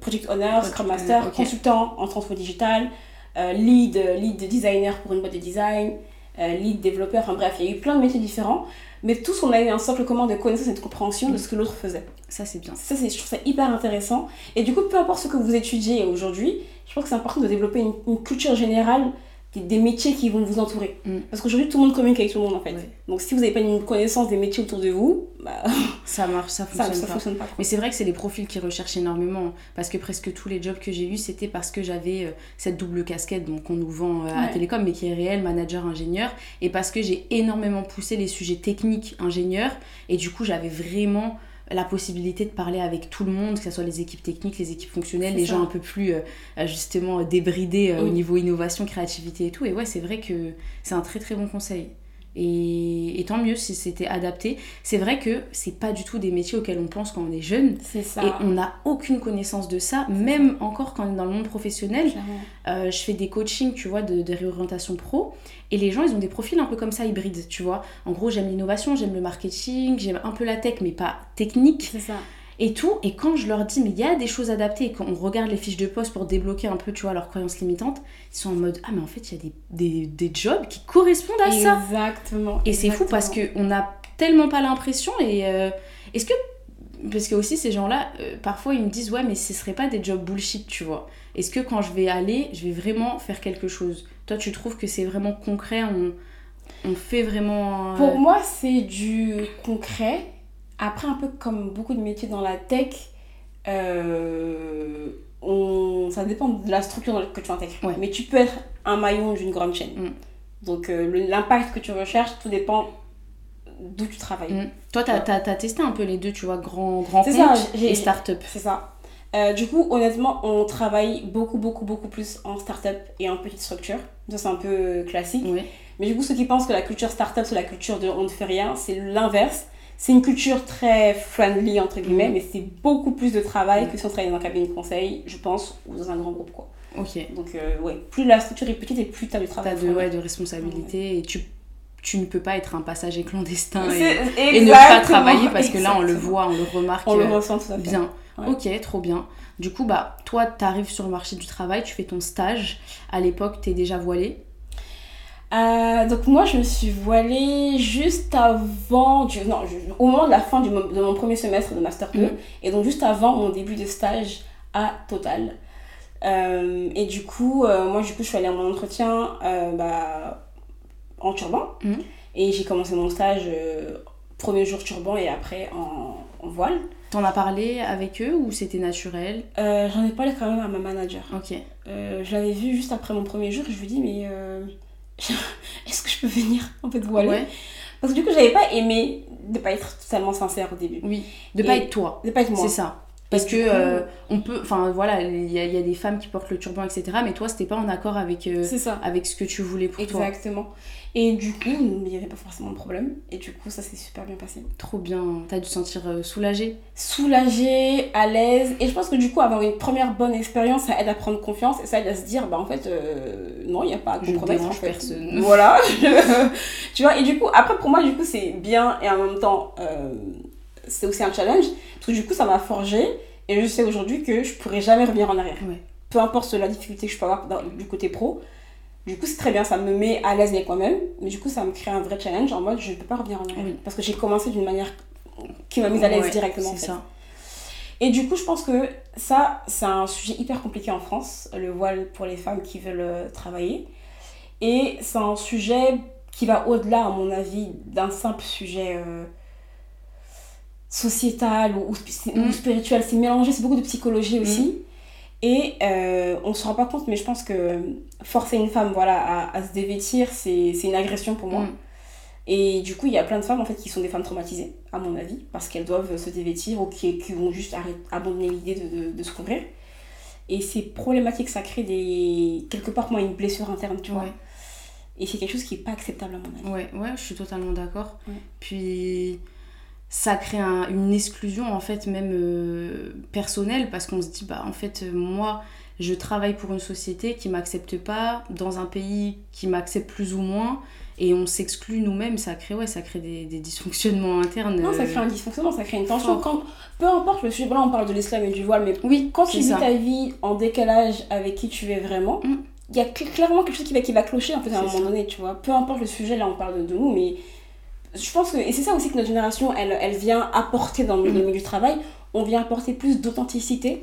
Project Owner, Scrum Master, consultant en transfert digital, euh, lead, lead designer pour une boîte de design, lead développeur, enfin bref, il y a eu plein de métiers différents, mais tous on a eu un socle commun de connaissance et de compréhension de ce que l'autre faisait. Ça c'est bien. Ça, je trouve ça hyper intéressant. Et du coup, peu importe ce que vous étudiez aujourd'hui, je pense que c'est important de développer une, une culture générale des métiers qui vont vous entourer. Mm. Parce qu'aujourd'hui, tout le monde communique avec tout le monde en fait. Donc si vous n'avez pas une connaissance des métiers autour de vous, bah... ça marche, ça fonctionne, pas. Mais c'est vrai que c'est les profils qui recherchent énormément. Parce que presque tous les jobs que j'ai eus, c'était parce que j'avais euh, cette double casquette qu'on nous vend euh, à Télécom, mais qui est réel, manager, ingénieur. Et parce que j'ai énormément poussé les sujets techniques, ingénieurs. Et du coup, j'avais vraiment la possibilité de parler avec tout le monde, que ce soit les équipes techniques, les équipes fonctionnelles, les gens un peu plus euh, euh, justement débridés euh, au niveau innovation, créativité et tout. Et ouais, c'est vrai que c'est un très très bon conseil. Et, tant mieux si c'était adapté. C'est vrai que c'est pas du tout des métiers auxquels on pense quand on est jeune. C'est ça. Et on n'a aucune connaissance de ça, même encore quand on est dans le monde professionnel. Euh, je fais des coachings, tu vois, de, de, réorientation pro. Et les gens, ils ont des profils un peu comme ça, hybrides, tu vois. En gros, j'aime l'innovation, j'aime le marketing, j'aime un peu la tech, mais pas technique. C'est ça et tout. Et quand je leur dis, mais il y a des choses adaptées, et quand on regarde les fiches de poste pour débloquer un peu, tu vois, leurs croyances limitantes, ils sont en mode, ah, mais en fait, il y a des, des, des, jobs qui correspondent à ça. Exactement. Et c'est fou parce qu'on n'a tellement pas l'impression. Et euh, est-ce que. Parce que aussi, ces gens-là, euh, parfois, ils me disent, ouais, mais ce serait pas des jobs bullshit, tu vois. Est-ce que quand je vais aller, je vais vraiment faire quelque chose? Toi, tu trouves que c'est vraiment concret? On, on fait vraiment. Euh, pour moi, c'est du concret après, un peu comme beaucoup de métiers dans la tech, euh, on, ça dépend de la structure que tu intègres. Ouais. Mais tu peux être un maillon d'une grande chaîne. Mm. Donc euh, l'impact que tu recherches, tout dépend d'où tu travailles. Mm. Toi, t'as as, testé un peu les deux, tu vois, grand, grand compte ça, et start-up. C'est ça. Euh, du coup, honnêtement, on travaille beaucoup, beaucoup, beaucoup plus en start-up et en petite structure. Ça, c'est un peu classique. Oui. Mais du coup, ceux qui pensent que la culture start-up, c'est la culture de on ne fait rien, c'est l'inverse. C'est une culture très friendly, entre guillemets, Mhm. mais c'est beaucoup plus de travail Mhm. que si on travaille dans un cabinet de conseil, je pense, ou dans un grand groupe, quoi. Ok. Donc, euh, ouais, plus la structure est petite et plus tu as du travail. T'as de, ouais, de responsabilités et tu, tu ne peux pas être un passager clandestin et, et ne pas travailler parce que là, on le voit, on le remarque On le euh, ressent tout à fait. bien. Ouais. Ok, trop bien. Du coup, bah, toi, t'arrives sur le marché du travail, tu fais ton stage. À l'époque, t'es déjà voilée. Euh, donc moi je me suis voilée juste avant, du, non, je- au moment de la fin du, de mon premier semestre de Master 2 Mhm. et donc juste avant mon début de stage à Total. Euh, et du coup, euh, moi du coup je suis allée à mon entretien bah, en turban Mhm. et j'ai commencé mon stage premier jour turban et après en, en voile. T'en as parlé avec eux ou c'était naturel? J'en ai parlé quand même à ma manager. Ok. Je l'avais vu juste après mon premier jour, je lui dis mais est-ce que je peux venir en fait Ouais. Parce que du coup j'avais pas aimé de pas être totalement sincère au début, Oui. De pas être toi. de pas être moi. C'est ça. Parce que euh, on peut, enfin voilà, il y, a- il y a des femmes qui portent le turban, etc. Mais toi, c'était pas en accord avec, euh, avec ce que tu voulais pour toi. Exactement. Et du coup, il n'y avait pas forcément de problème. Et du coup, ça s'est super bien passé. Trop bien. T'as dû te sentir euh, soulagée. Soulagée, à l'aise. Et je pense que du coup, avoir une première bonne expérience, ça aide à prendre confiance. Et ça aide à se dire, bah en fait, euh, non, il n'y a pas à Je compromettre. dérange en fait. personne. Voilà. tu vois, et du coup, après, pour moi, du coup, c'est bien. Et en même temps, c'est aussi un challenge. Parce que du coup, ça m'a forgé. Et je sais aujourd'hui que je pourrais jamais revenir en arrière. Ouais. Peu importe la difficulté que je peux avoir dans- du côté pro. Du coup, c'est très bien, ça me met à l'aise avec moi-même. Mais du coup, ça me crée un vrai challenge en mode je ne peux pas revenir en arrière. Oui. Parce que j'ai commencé d'une manière qui m'a mise à l'aise Ouais, directement. en fait. ça. Et du coup, je pense que ça, c'est un sujet hyper compliqué en France, le voile pour les femmes qui veulent euh, travailler. Et c'est un sujet qui va au-delà, à mon avis, d'un simple sujet euh, sociétal ou, ou Mm. spirituel. C'est mélangé, c'est beaucoup de psychologie aussi. Et euh, on se rend pas compte, mais je pense que forcer une femme voilà, à, à se dévêtir, c'est une agression pour moi. Mm. Et du coup, il y a plein de femmes en fait qui sont des femmes traumatisées, à mon avis, parce qu'elles doivent se dévêtir ou qui, qui vont juste abandonner l'idée de, de, de se couvrir. Et c'est problématique, ça crée des, quelque part moi une blessure interne, tu vois. Ouais. Et c'est quelque chose qui est pas acceptable à mon avis. Ouais, ouais, je suis totalement d'accord. Ouais. Puis ça crée un- une exclusion en fait même euh, personnelle parce qu'on se dit bah en fait euh, moi je travaille pour une société qui m'accepte pas dans un pays qui m'accepte plus ou moins et on s'exclut nous-mêmes ça crée ouais ça crée des, des dysfonctionnements internes Non, ça euh, crée un dysfonctionnement, ça crée une tension. Quand, peu importe le sujet, voilà, on parle de l'islam et du voile, mais oui quand tu vis ça ta vie en décalage avec qui tu es vraiment, il Mm. y a cl- clairement quelque chose qui va, qui va clocher en fait, à un moment ça. donné, tu vois. Peu importe le sujet, là on parle de nous, mais je pense que, et c'est ça aussi que notre génération, elle, elle vient apporter dans le Mm. milieu du travail, on vient apporter plus d'authenticité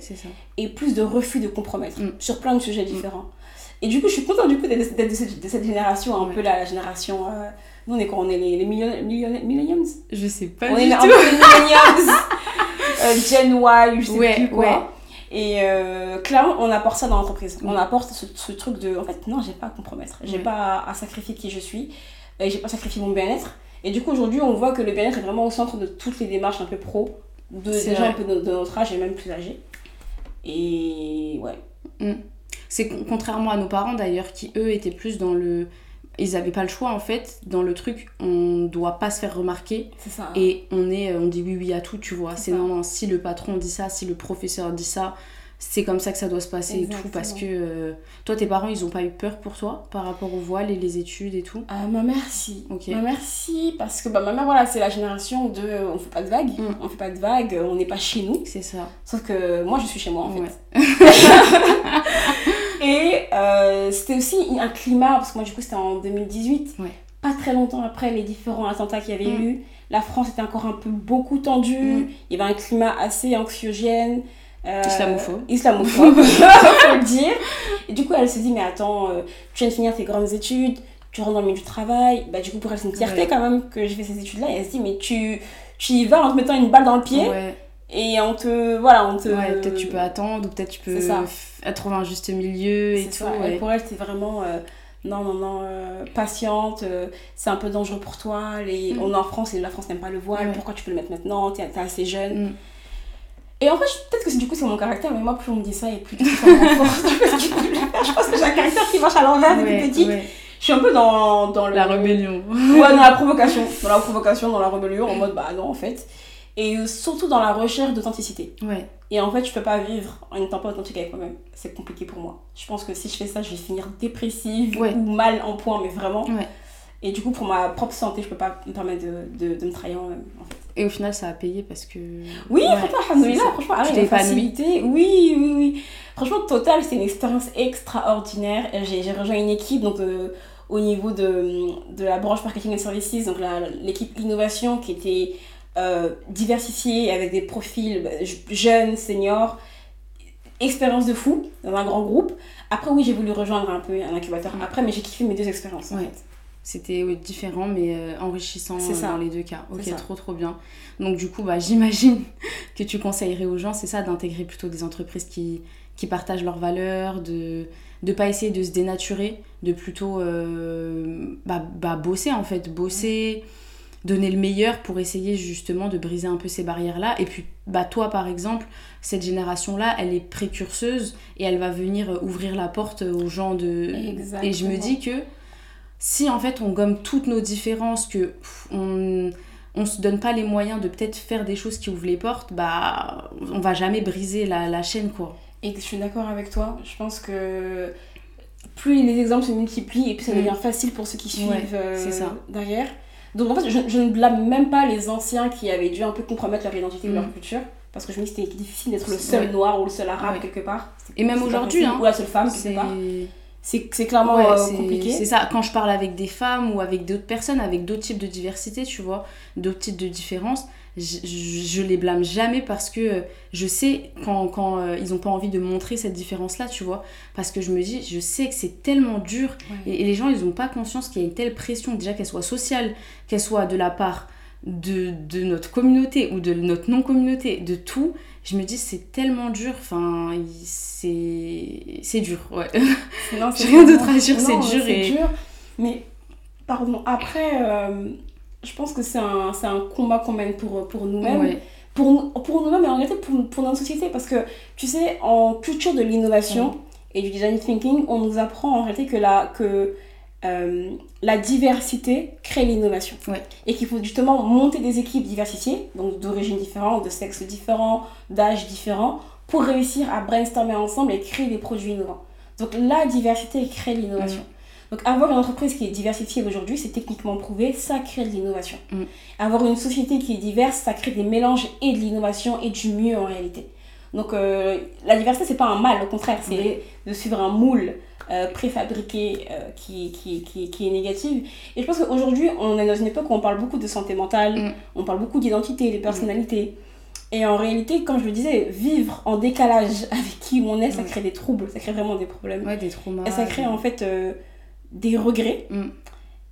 et plus de refus de compromettre Mm. sur plein de sujets différents. Et du coup, je suis contente du coup d'être de, cette- de cette génération, un Ouais. peu la, la génération... euh, nous, on est quoi On est les, les je sais pas on du est un tout peu les millennials, euh, Gen Y, je sais Ouais, plus quoi. ouais. Et euh, clairement, on apporte ça dans l'entreprise. Mm. On apporte ce, ce truc de, en fait, non, j'ai pas à compromettre. J'ai pas à, à sacrifier qui je suis. Et j'ai pas sacrifié mon bien-être. Et du coup, aujourd'hui, on voit que le bien-être est vraiment au centre de toutes les démarches un peu pro, de, C'est des gens un peu de, de notre âge et même plus âgés. Et ouais. C'est con- contrairement à nos parents d'ailleurs qui eux étaient plus dans le ils avaient pas le choix en fait dans le truc on doit pas se faire remarquer C'est ça. et on est on dit oui oui à tout tu vois C'est c'est non non si le patron dit ça si le professeur dit ça c'est comme ça que ça doit se passer et tout parce que euh, toi tes parents ils ont pas eu peur pour toi par rapport au voile et les études et tout? Euh, ma mère, si. Ma mère, si, parce que bah, ma mère, voilà, c'est la génération de on fait pas de vagues, Mm. on fait pas de vagues, on n'est pas chez nous. c'est ça Sauf que moi, je suis chez moi en fait. Et euh, c'était aussi un climat, parce que moi du coup c'était en 2018, Ouais. pas très longtemps après les différents attentats qu'il y avait Mm. eu, la France était encore un peu beaucoup tendue, Mm. il y avait un climat assez anxiogène. Euh, Islamophobe. Islamophobe, faut le dire. Et du coup elle se dit mais attends, euh, tu viens de finir tes grandes études, tu rentres dans le milieu du travail, bah du coup pour elle c'est une fierté Ouais. quand même que j'ai fait ces études là, et elle se dit mais tu, tu y vas en te mettant une balle dans le pied, Ouais. Et on te. Voilà, on te. Ouais, peut-être tu peux attendre, ou peut-être tu peux C'est ça. trouver un juste milieu et C'est tout. ça. Et pour elle, c'était vraiment. euh, non, non, non, euh, patiente, euh, c'est un peu dangereux pour toi. Les... Mm. On est en France et la France n'aime pas le voile. Pourquoi tu peux le mettre maintenant? T'es t'es assez jeune. Mm. Et en fait, peut-être que du coup, c'est mon caractère, mais moi, plus on me dit ça et plus ça je pense que j'ai un caractère qui marche à l'envers depuis Ouais, ouais. Je suis un peu dans, dans le- La rébellion. Ouais, dans la provocation. Dans la provocation, dans la rébellion, en mode bah non, en fait. Et euh, surtout dans la recherche d'authenticité. Ouais. Et en fait, je peux pas vivre en n'étant pas authentique avec moi-même. C'est compliqué pour moi. Je pense que si je fais ça, je vais finir dépressive Ouais. ou mal en point, mais vraiment. Ouais. Et du coup, pour ma propre santé, je peux pas me permettre de, de, de me trahir moi-même. En fait. Et au final, ça a payé parce que. Oui, Ouais, franchement, c'est franchement, épanouie. facilité. Oui, oui, oui. Franchement, total, c'était une expérience extraordinaire. J'ai j'ai rejoint une équipe donc, euh, au niveau de, de la branche marketing and services, donc l'équipe innovation qui était euh, diversifiée avec des profils bah, je- jeunes, seniors. Expérience de fou dans un grand groupe. Après, oui, j'ai voulu rejoindre un peu un incubateur Mm. après, mais j'ai kiffé mes deux expériences. en Ouais. fait. C'était différent mais euh, enrichissant C'est euh, ça. dans les deux cas. Ok, trop trop bien. Donc du coup, bah, j'imagine que tu conseillerais aux gens, c'est ça, d'intégrer plutôt des entreprises qui, qui partagent leurs valeurs, de ne pas essayer de se dénaturer, de plutôt euh, bah, bah, bosser en fait, bosser, donner le meilleur pour essayer justement de briser un peu ces barrières-là. Et puis bah, toi par exemple, cette génération-là, elle est précurseuse et elle va venir euh, ouvrir la porte aux gens de... Exactement. Et je me dis que si en fait on gomme toutes nos différences, que pff, on, on se donne pas les moyens de peut-être faire des choses qui ouvrent les portes, bah on va jamais briser la, la chaîne quoi. Et je suis d'accord avec toi. Je pense que plus les exemples se multiplient et plus ça Mm. devient facile pour ceux qui suivent Ouais, euh, ça. derrière. Donc en fait, je, je ne blâme même pas les anciens qui avaient dû un peu compromettre leur identité ou Mm. leur culture. Parce que je me dis que c'était difficile d'être le seul Ouais. noir ou le seul arabe Ouais. quelque part. Et même aujourd'hui, hein. Ou la seule femme quelque part. C'est clairement ouais, euh, compliqué. c'est ça. Quand je parle avec des femmes ou avec d'autres personnes, avec d'autres types de diversité, tu vois, d'autres types de différences, je, je, je les blâme jamais parce que euh, je sais quand, quand euh, ils ont pas envie de montrer cette différence-là, tu vois. Parce que je me dis, je sais que c'est tellement dur Ouais. Et, et les gens, ils n'ont pas conscience qu'il y a une telle pression, déjà qu'elle soit sociale, qu'elle soit de la part de, de notre communauté ou de notre non-communauté, de tout. Je me dis, c'est tellement dur. Enfin, c'est c'est dur, ouais. Non, J'ai c'est rien d'autre à dire, c'est dur et- dur. Mais, pardon, après, euh, je pense que c'est un, c'est un combat qu'on mène pour, pour nous-mêmes. Ouais. Pour, nous- pour nous-mêmes et en réalité pour, pour notre société. Parce que, tu sais, en culture de l'innovation et du design thinking, on nous apprend en réalité que la, que, euh, la diversité crée l'innovation. Ouais. Et qu'il faut justement monter des équipes diversifiées, donc d'origines différentes, de sexes différents, d'âges différents, pour réussir à brainstormer ensemble et créer des produits innovants. Donc la diversité crée l'innovation. Donc avoir une entreprise qui est diversifiée aujourd'hui, c'est techniquement prouvé, ça crée de l'innovation. Mm. Avoir une société qui est diverse, ça crée des mélanges et de l'innovation et du mieux en réalité. Donc euh, la diversité, c'est pas un mal, au contraire, c'est de suivre un moule euh, préfabriqué euh, qui, qui, qui, qui est négatif. Et je pense qu'aujourd'hui, on est dans une époque où on parle beaucoup de santé mentale, Mm. on parle beaucoup d'identité, de personnalité. Et en réalité, comme je le disais, vivre en décalage avec qui on est, ça crée des troubles, ça crée vraiment des problèmes. Ouais, des traumas. Et ça crée en fait euh, des regrets Mm.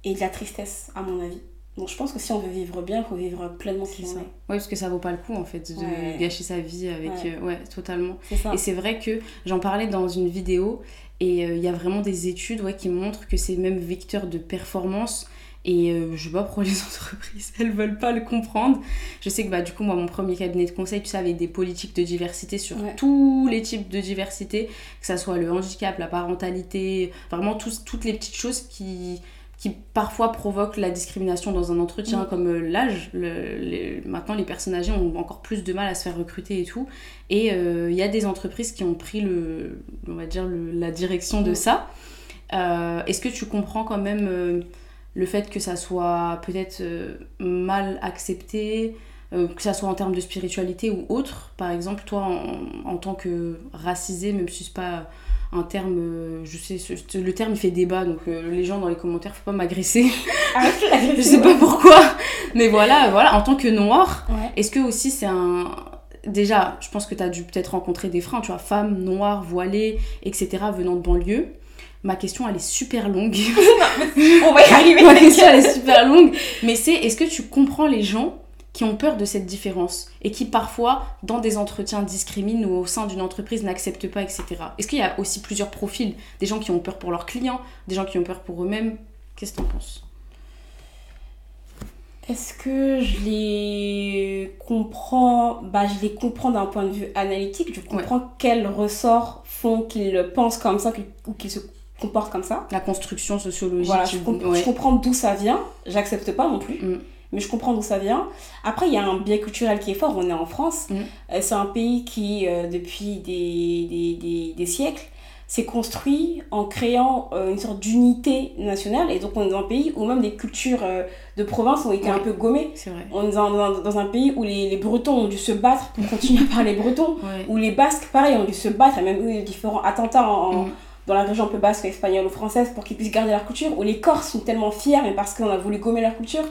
et de la tristesse, à mon avis. Donc je pense que si on veut vivre bien, il faut vivre pleinement qui C'est on ça. est. Ouais, parce que ça vaut pas le coup en fait de Ouais. gâcher sa vie avec. Ouais. euh, ouais totalement. Et c'est vrai que j'en parlais dans une vidéo et euh, il y a vraiment des études ouais, qui montrent que c'est même vecteur de performance. Et euh, je sais pas pourquoi les entreprises, elles veulent pas le comprendre. Je sais que bah, du coup, moi, mon premier cabinet de conseil, tu sais, avait des politiques de diversité sur Ouais. tous les types de diversité, que ça soit le handicap, la parentalité, vraiment tous- toutes les petites choses qui, qui parfois provoquent la discrimination dans un entretien, Mm. comme euh, l'âge. Le- les- maintenant, les personnes âgées ont encore plus de mal à se faire recruter et tout. Et euh, il y a des entreprises qui ont pris le, on va dire le- la direction de Mm. ça. Euh, Est-ce que tu comprends quand même euh, le fait que ça soit peut-être mal accepté, que ça soit en termes de spiritualité ou autre? Par exemple, toi, en, en tant que racisé, même si c'est pas un terme, euh, je sais, ce- le terme il fait débat, donc euh, les gens dans les commentaires, faut pas m'agresser. La je sais pas pourquoi, mais voilà, voilà, en tant que noir, Ouais. est-ce que aussi c'est un. Déjà, je pense que tu as dû peut-être rencontrer des freins, tu vois, femmes noires, voilées, etc., venant de banlieue. Ma question, elle est super longue. On va y arriver. Ma question, elle est super longue. Mais c'est, est-ce que tu comprends les gens qui ont peur de cette différence et qui parfois, dans des entretiens, discriminent ou au sein d'une entreprise n'acceptent pas, etc. Est-ce qu'il y a aussi plusieurs profils? Des gens qui ont peur pour leurs clients, des gens qui ont peur pour eux-mêmes? Qu'est-ce que tu en penses? Est-ce que je les comprends? Bah, Je les comprends d'un point de vue analytique. Je comprends quels ressorts font qu'ils pensent comme ça ou qu'ils se comportent comme ça. La construction sociologique. Voilà, je, comprends d'où ça vient. J'accepte pas non plus. Mm mais je comprends d'où ça vient. Après, il y a un biais culturel qui est fort. On est en France. Mm. Euh, c'est un pays qui, euh, depuis des, des, des, des siècles, s'est construit en créant euh, une sorte d'unité nationale. Et donc, on est dans un pays où même des cultures de province ont été un peu gommées. Vrai. On est dans, dans, un pays où les, les, Bretons ont dû se battre pour continuer à parler breton. Où les Basques, pareil, ont dû se battre. Il y a même eu différents attentats en, mm dans la région un peu basque, espagnole ou française pour qu'ils puissent garder leur culture, où les Corses sont tellement fiers, mais parce qu'on a voulu gommer leur culture.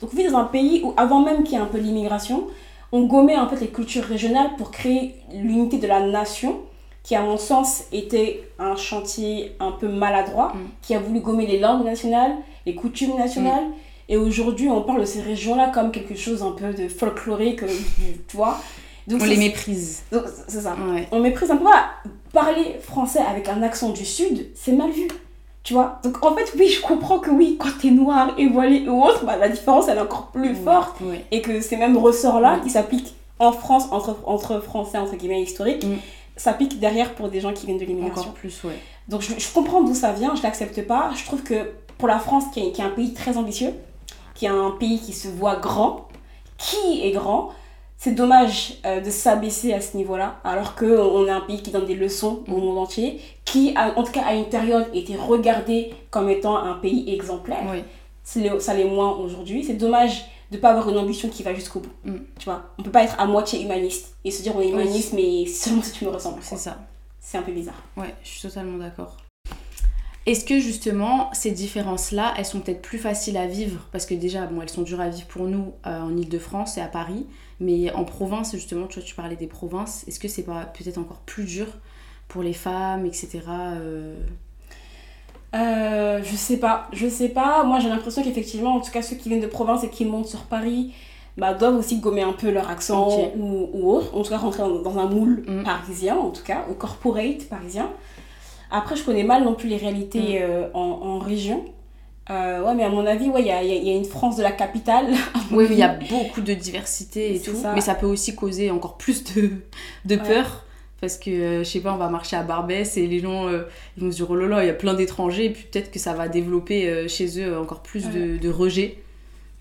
Donc on vit dans un pays où, avant même qu'il y ait un peu l'immigration, on gommait en fait les cultures régionales pour créer l'unité de la nation, qui à mon sens était un chantier un peu maladroit, mm. qui a voulu gommer les langues nationales, les coutumes nationales. Mm. Et aujourd'hui, on parle de ces régions-là comme quelque chose un peu de folklorique, tu vois. Donc on les méprise. C'est ça. On méprise un peu. Parler français avec un accent du sud, c'est mal vu. Tu vois? Donc en fait, oui, je comprends que oui, quand t'es noir et voilé ou autre, bah, la différence elle est encore plus forte. Et que ces mêmes ressorts-là qui s'appliquent en France, entre, entre français, entre guillemets, historiques, mm. s'appliquent derrière pour des gens qui viennent de l'immigration. Encore plus, ouais. Donc je, je comprends d'où ça vient, je l'accepte pas. Je trouve que pour la France, qui est, qui est un pays très ambitieux, qui est un pays qui se voit grand, qui est grand, c'est dommage euh, de s'abaisser à ce niveau-là, alors qu'on est un pays qui donne des leçons au mm. monde entier, qui, en tout cas à une période, était regardé comme étant un pays exemplaire. Oui. Ça l'est moins aujourd'hui. C'est dommage de ne pas avoir une ambition qui va jusqu'au bout. Mm. Tu vois, on peut pas être à moitié humaniste et se dire on est humaniste, mais seulement si tu me ressembles. C'est ça. C'est un peu bizarre. Ouais, je suis totalement d'accord. Est-ce que justement ces différences-là, elles sont peut-être plus faciles à vivre? Parce que déjà, bon, elles sont dures à vivre pour nous euh, en Ile-de-France et à Paris, mais en province, justement, tu, vois, tu parlais des provinces, est-ce que c'est pas peut-être encore plus dur pour les femmes, etc. Euh... Euh, je sais pas, je sais pas. Moi j'ai l'impression qu'effectivement, en tout cas ceux qui viennent de province et qui montent sur Paris, bah, doivent aussi gommer un peu leur accent ou, ou, autre. En tout cas rentrer dans, un moule mm. parisien, en tout cas, au corporate parisien. Après, je connais mal non plus les réalités mm. euh, en, en, région. Euh, ouais, mais à mon avis, ouais, il y a, y a, une France de la capitale. Oui, il y a beaucoup de diversité et tout. Mais ça peut aussi causer encore plus de, de peur. Parce que, euh, je sais pas, on va marcher à Barbès et les gens ils vont se dire oh là là, il y a plein d'étrangers. Et puis peut-être que ça va développer chez eux encore plus de, de rejet.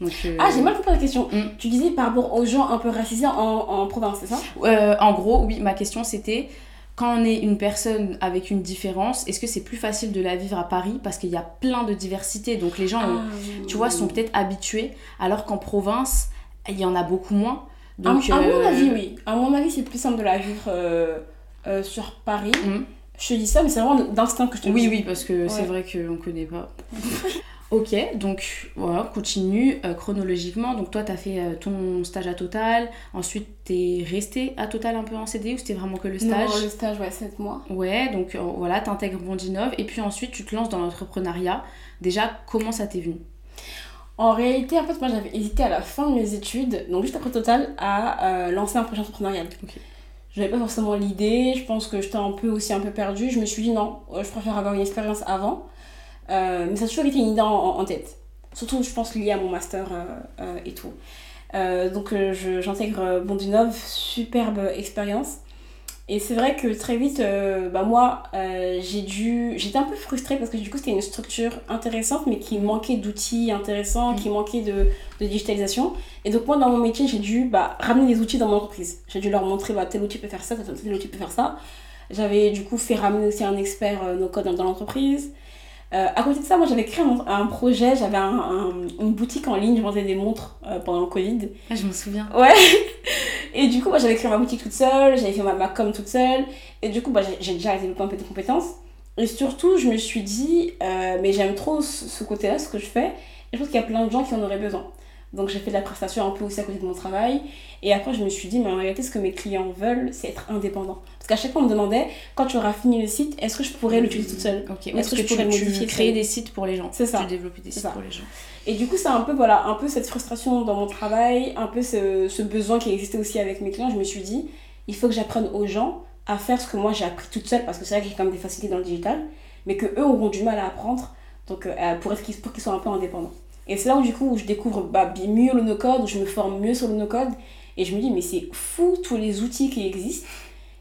Donc, Ah, j'ai mal compris la question. Mm. Tu disais par rapport aux gens un peu racisés en, en province, c'est ça? En gros, oui, ma question c'était quand on est une personne avec une différence, est-ce que c'est plus facile de la vivre à Paris parce qu'il y a plein de diversité Donc les gens, ah, tu vois, sont peut-être habitués, alors qu'en province, il y en a beaucoup moins. Donc, à, mon euh, avis, oui. À mon avis, c'est plus simple de la vivre euh, euh, sur Paris. Mm. Je te dis ça, mais c'est vraiment d'instinct que je te oui, dis. Oui, oui, parce que c'est vrai qu'on ne connaît pas. Ok, donc voilà, continue euh, chronologiquement. Donc toi, tu as fait euh, ton stage à Total. Ensuite, tu es resté à Total un peu en CD ou c'était vraiment que le stage? Non, le stage, ouais, 7 mois. Ouais, donc euh, voilà, tu intègres Bondinov et puis ensuite, tu te lances dans l'entrepreneuriat. Déjà, comment ça t'est venu? En réalité, en fait, moi, j'avais hésité à la fin de mes études, donc juste après Total, à lancer un projet entrepreneurial. Je n'avais pas forcément l'idée, je pense que j'étais un peu aussi un peu perdue. Je me suis dit non, je préfère avoir une expérience avant. Euh, mais ça a toujours été une idée en, tête. Surtout, je pense, lié à mon master euh, euh, et tout. donc, j'intègre Bondinov, superbe expérience. Et c'est vrai que très vite, bah moi, j'ai dû... J'étais un peu frustrée parce que du coup, c'était une structure intéressante, mais qui manquait d'outils intéressants, qui manquait de, de, digitalisation. Et donc, moi, dans mon métier, j'ai dû bah, ramener des outils dans mon entreprise. J'ai dû leur montrer, bah, tel outil peut faire ça, tel outil peut faire ça. J'avais du coup fait ramener aussi un expert no-code dans l'entreprise. Euh, à côté de ça, moi j'avais créé un, projet, j'avais un, une boutique en ligne, je vendais des montres euh, pendant le Covid. Ah, je me souviens. Ouais. Et du coup, moi j'avais créé ma boutique toute seule, j'avais fait ma, ma com toute seule. Et du coup, bah, j'ai déjà développé un peu de compétences. Et surtout, je me suis dit, euh, mais j'aime trop ce, côté-là, ce que je fais. Et je pense qu'il y a plein de gens qui en auraient besoin. Donc j'ai fait de la prestation un peu aussi à côté de mon travail. Et après, je me suis dit, mais en réalité, ce que mes clients veulent, c'est être indépendant. Parce qu'à chaque fois, on me demandait, quand tu auras fini le site, est-ce que je pourrais l'utiliser toute seule? Est-ce que que, je tu, pourrais tu modifier créer des sites pour les gens C'est ça. Tu développes des sites ça. pour les gens. Et du coup, c'est un peu, voilà, un peu cette frustration dans mon travail, un peu ce, ce besoin qui existait aussi avec mes clients. Je me suis dit, il faut que j'apprenne aux gens à faire ce que moi j'ai appris toute seule, parce que c'est vrai que j'ai quand même des facilités dans le digital, mais que eux auront du mal à apprendre donc, euh, pour être pour qu'ils soient un peu indépendants. Et c'est là où du coup où je découvre bah, mieux le no-code, où je me forme mieux sur le no-code, et je me dis, mais c'est fou tous les outils qui existent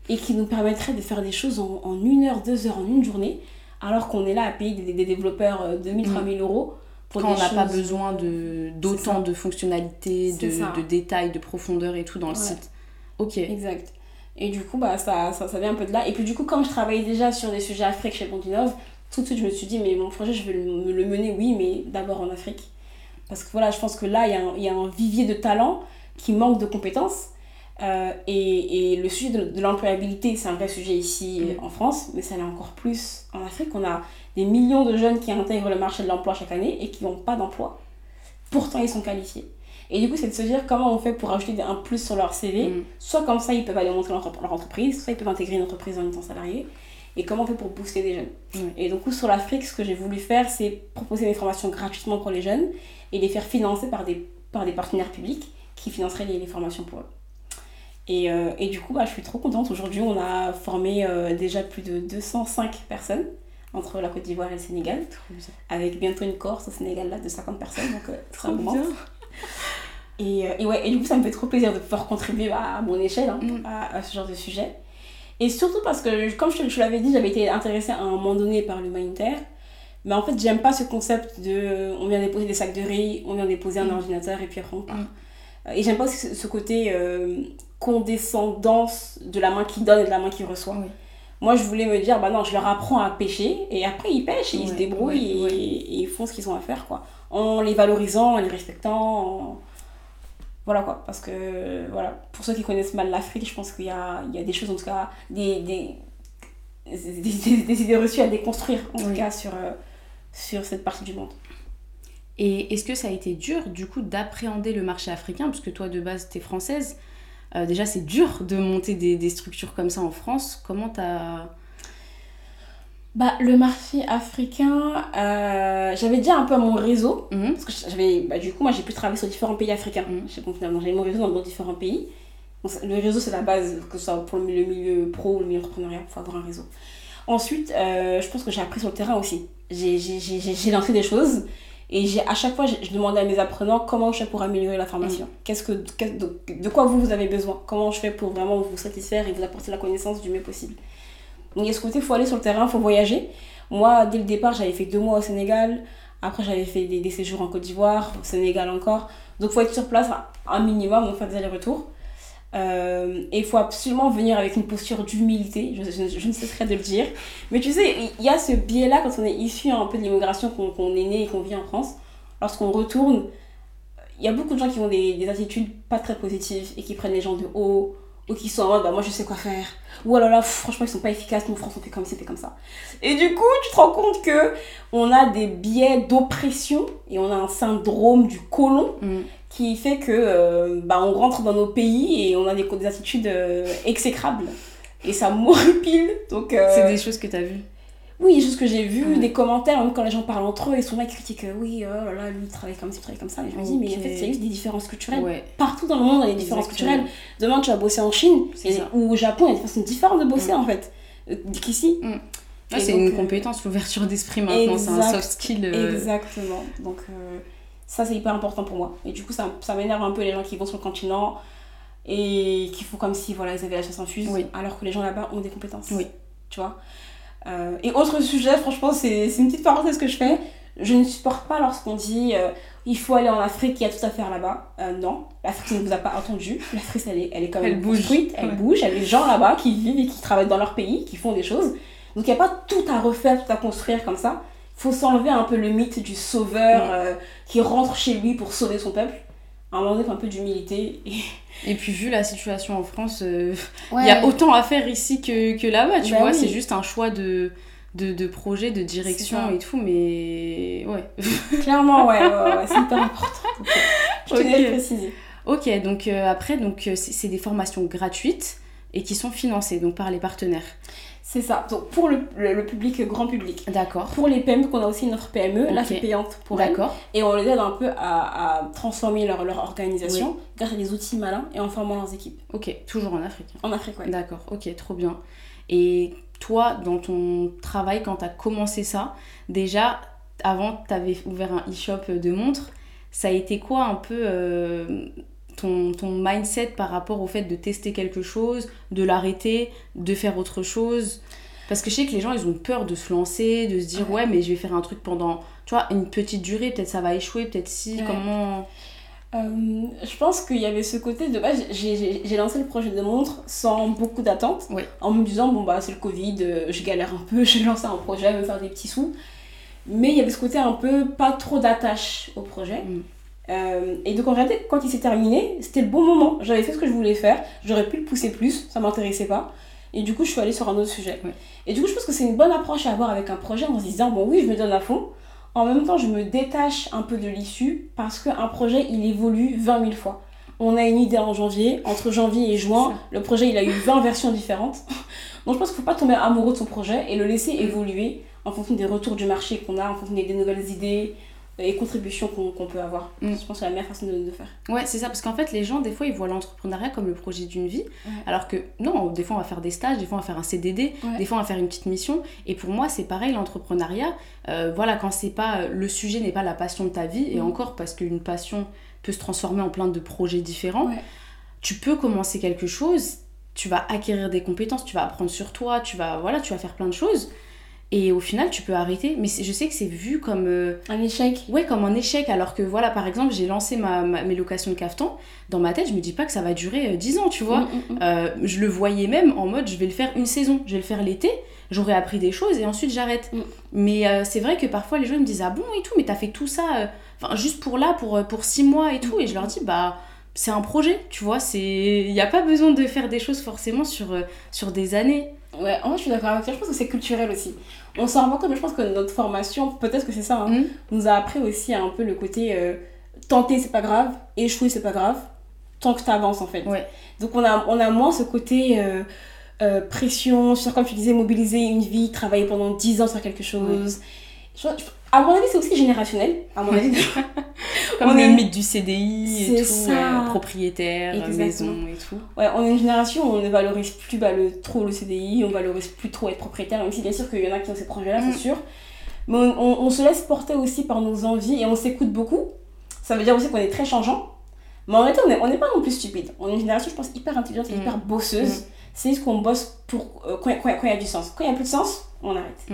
et qui nous permettraient de faire des choses en, en une heure, deux heures, en une journée, alors qu'on est là à payer des, des développeurs euh, 2000, Mm. 3000 euros. Pour Quand on n'a pas besoin de d'autant de fonctionnalités, de, de détails, de profondeur et tout dans le Ouais. site. Ok. Exact. Et du coup, bah, ça, ça, ça vient un peu de là. Et puis du coup, comme je travaillais déjà sur des sujets Afrique chez Bontinov, tout de suite, je me suis dit, mais mon projet, je vais le, le mener, oui, mais d'abord en Afrique. Parce que voilà, je pense que là, il y, a un- il y a un vivier de talent qui manque de compétences. Euh, et, et le sujet de, de l'employabilité, c'est un vrai sujet ici Mm. en France, mais ça l'est encore plus en Afrique. On a des millions de jeunes qui intègrent le marché de l'emploi chaque année et qui n'ont pas d'emploi. Pourtant, ils sont qualifiés. Et du coup, c'est de se dire comment on fait pour ajouter des- un plus sur leur CV. Mm. Soit comme ça, ils peuvent aller montrer leur, leur entreprise, soit ils peuvent intégrer une entreprise en étant salarié. Et comment on fait pour booster les jeunes? Ouais. Et donc, sur l'Afrique, ce que j'ai voulu faire, c'est proposer des formations gratuitement pour les jeunes et les faire financer par des, par des partenaires publics qui financeraient les, les formations pour eux. Et, euh, et du coup, bah, je suis trop contente. Aujourd'hui, on a formé euh, déjà plus de 205 personnes entre la Côte d'Ivoire et le Sénégal, avec bientôt une Corse au Sénégal là, de 50 personnes. Donc, euh, ça augmente. Et, et ouais, et du coup, ça me fait trop plaisir de pouvoir contribuer à mon échelle hein, Mm. à, à ce genre de sujet. Et surtout parce que, comme je te, je l'avais dit, j'avais été intéressée à un moment donné par l'humanitaire. Mais en fait, j'aime pas ce concept de on vient déposer des sacs de riz, on vient déposer un Mm. ordinateur et puis après on part. Mm. Et j'aime pas aussi ce, côté euh, condescendance de la main qui donne et de la main qui reçoit. Oui. Moi, je voulais me dire, bah non, je leur apprends à pêcher et après ils pêchent et ils se débrouillent ouais, et, ouais. et ils font ce qu'ils ont à faire, quoi. En les valorisant, en les respectant, en- voilà quoi. Parce que, voilà, pour ceux qui connaissent mal l'Afrique, je pense qu'il y a, il y a des choses, en tout cas, des, des, des, des- idées reçues à déconstruire, en tout cas, sur, euh, sur cette partie du monde. Et est-ce que ça a été dur, du coup, d'appréhender le marché africain? Parce que toi, de base, t'es française. Euh, déjà, c'est dur de monter des, des structures comme ça en France. Comment t'as... Bah, le marché africain, euh, j'avais déjà un peu mon réseau. Mhm. Parce que j'avais, bah, du coup, moi j'ai pu travailler sur différents pays africains. J'ai- donc, finalement, J'avais mon réseau dans, différents pays. Donc, le réseau, c'est la base, que ce soit pour le milieu, le milieu pro ou le milieu entrepreneuriat, il faut avoir un réseau. Ensuite, euh, je pense que j'ai appris sur le terrain aussi. J'ai- lancé des choses et j'ai à chaque fois, je, je demandais à mes apprenants comment je fais pour améliorer la formation. Qu'est-ce que, de, de quoi vous, vous avez besoin? Comment je fais pour vraiment vous satisfaire et vous apporter la connaissance du mieux possible? Donc il y a ce côté, il faut aller sur le terrain, il faut voyager. Moi, dès le départ, j'avais fait deux mois au Sénégal. Après, j'avais fait des, des séjours en Côte d'Ivoire, au Sénégal encore. Donc il faut être sur place un minimum, donc faire des allers-retours. Euh, et il faut absolument venir avec une posture d'humilité, je, je- je ne cesserai de le dire. Mais tu sais, il y a ce biais-là quand on est issu un peu de l'immigration, qu'on est né et qu'on vit en France. Lorsqu'on retourne, il y a beaucoup de gens qui ont des, des attitudes pas très positives et qui prennent les gens de haut, ou qui sont en mode bah moi je sais quoi faire, ou alors là pff, franchement ils sont pas efficaces, nous France on fait comme fait comme ça. Et du coup tu te rends compte que on a des biais d'oppression et on a un syndrome du colon Mhm. Qui fait que euh, bah, on rentre dans nos pays et on a des, des attitudes euh, exécrables. Et ça m'horripile. Donc, euh, C'est des choses que t'as vues. oui, juste que j'ai vu, Ouais. des commentaires, même quand les gens parlent entre eux, ils sont là, ils critiquent, oui, oh là là, lui, il travaille comme ça, il travaille comme ça. Et je me dis, mais en fait, c'est juste des différences culturelles. Ouais. Partout dans le monde, il y a des différences Exactement. culturelles. Demain, tu vas bosser en Chine et- ou au Japon, il y a des façons différentes de bosser, Mm. en fait, qu'ici. Ah, Et c'est une compétence, l'ouverture d'esprit maintenant. C'est un soft skill. Exactement. Donc, ça, c'est hyper important pour moi. Et du coup, ça, ça m'énerve un peu les gens qui vont sur le continent et qui font comme si voilà, ils avaient la chasse infuse, Oui. alors que les gens là-bas ont des compétences. Oui. Tu vois? Euh, Et autre sujet, franchement, c'est une petite parenthèse que je fais. Je ne supporte pas lorsqu'on dit euh, il faut aller en Afrique, il y a tout à faire là-bas. Euh, non, l'Afrique ne vous a pas entendu. L'Afrique, elle est, elle est quand même Elle bouge. construite, elle Ouais. bouge. Il y a des gens là-bas qui vivent et qui travaillent dans leur pays, qui font des choses. Donc il n'y a pas tout à refaire, tout à construire comme ça. Il faut s'enlever un peu le mythe du sauveur euh, qui rentre chez lui pour sauver son peuple. À un moment donné, un peu d'humilité. Et... Et puis, vu la situation en France, euh, il y a autant à faire ici que, que là-bas, tu Bah vois. oui. C'est juste un choix de, de, de projet, de direction et tout, mais ouais. Clairement, ouais, ouais, ouais, c'est hyper important. Donc, je tenais à le préciser. Ok, donc euh, après, donc c'est c'est des formations gratuites et qui sont financées donc par les partenaires. C'est ça. Donc pour le, le- le public, grand public. D'accord. Pour les PME, qu'on a aussi notre PME, là Ok. c'est payante pour elles. D'accord. Et on les aide un peu à, à transformer leur, leur organisation grâce à des outils malins et en formant leurs équipes. Ok, toujours en Afrique. En Afrique, ouais. D'accord, ok, trop bien. Et toi, dans ton travail, quand tu as commencé ça, déjà, avant, tu avais ouvert un e-shop de montres. Ça a été quoi un peu euh, ton, ton mindset par rapport au fait de tester quelque chose, de l'arrêter, de faire autre chose Parce que je sais que les gens, ils ont peur de se lancer, de se dire, ouais, Ouais. mais je vais faire un truc pendant, tu vois, une petite durée, peut-être ça va échouer, peut-être si, Ouais. comment... Euh, je pense qu'il y avait ce côté de base, j'ai- lancé le projet de montre sans beaucoup d'attente, Oui. en me disant bon bah c'est le Covid, euh, je galère un peu, je vais lancer un projet, me faire des petits sous. Mais il y avait ce côté un peu pas trop d'attache au projet. Mm. Euh, et donc en réalité, quand il s'est terminé, c'était le bon moment. J'avais fait ce que je voulais faire, j'aurais pu le pousser plus, ça m'intéressait pas. Et du coup, je suis allée sur un autre sujet. Ouais. Et du coup, je pense que c'est une bonne approche à avoir avec un projet en se disant bon oui, je me donne à fond. En même temps, je me détache un peu de l'issue parce qu'un projet, il évolue 20 000 fois. On a une idée en janvier, entre janvier et juin, le projet, il a eu 20 versions différentes. Donc je pense qu'il ne faut pas tomber amoureux de son projet et le laisser évoluer en fonction des retours du marché qu'on a, en fonction des nouvelles idées et contributions qu'on peut avoir. Mm. Je pense que c'est la meilleure façon de, de faire. Ouais, c'est ça, parce qu'en fait, les gens, des fois, ils voient l'entrepreneuriat comme le projet d'une vie, Ouais. alors que non, des fois, on va faire des stages, des fois, on va faire un CDD, Ouais. des fois, on va faire une petite mission. Et pour moi, c'est pareil, l'entrepreneuriat, euh, voilà, quand c'est pas, euh, le sujet n'est pas la passion de ta vie, et Mhm. encore parce qu'une passion peut se transformer en plein de projets différents, Ouais. tu peux commencer quelque chose, tu vas acquérir des compétences, tu vas apprendre sur toi, tu vas, voilà, tu vas faire plein de choses. Et au final, tu peux arrêter. Mais je sais que c'est vu comme. euh, Un échec. Ouais, comme un échec, alors que voilà, par exemple, j'ai lancé ma, ma- mes locations de caftan. Dans ma tête, je me dis pas que ça va durer euh, 10 ans, tu vois. Mm, mm, mm. Euh, je le voyais même en mode, je vais le faire une saison, je vais le faire l'été, j'aurai appris des choses et ensuite j'arrête. Mais euh, c'est vrai que parfois les gens me disent, ah bon et tout, mais t'as fait tout ça, enfin juste pour là, pour, pour 6 mois et tout. Et je leur dis, bah c'est un projet, tu vois, c'est... Il n'y a pas besoin de faire des choses forcément sur, sur des années. Ouais, en vrai, je suis d'accord avec toi. Je pense que c'est culturel aussi. On s'en rend pas compte, mais je pense que notre formation, peut-être que c'est ça, hein, Mm. nous a appris aussi un peu le côté euh, tenter, c'est pas grave, échouer, c'est pas grave, tant que t'avances en fait. Ouais. Donc on a, on a moins ce côté euh, euh, pression, sur comme tu disais, mobiliser une vie, travailler pendant 10 ans sur quelque chose. Je- je- à mon avis, c'est aussi générationnel. À mon avis, Comme On le est- mythe du CDI et tout, ça. euh, propriétaire, Exactement. maison et tout. Ouais, on est une génération où on ne valorise plus bah, le, trop le CDI, on valorise plus trop être propriétaire, même si bien sûr qu'il y en a qui ont ces projets-là, Mm. c'est sûr. Mais on, on- on se laisse porter aussi par nos envies et on s'écoute beaucoup. Ça veut dire aussi qu'on est très changeant. Mais en réalité, on n'est pas non plus stupide. On est une génération, je pense, hyper intelligente et Mm. hyper bosseuse. C'est juste qu'on bosse pour, euh, quand il il y a du sens. Quand il n'y a plus de sens, on arrête.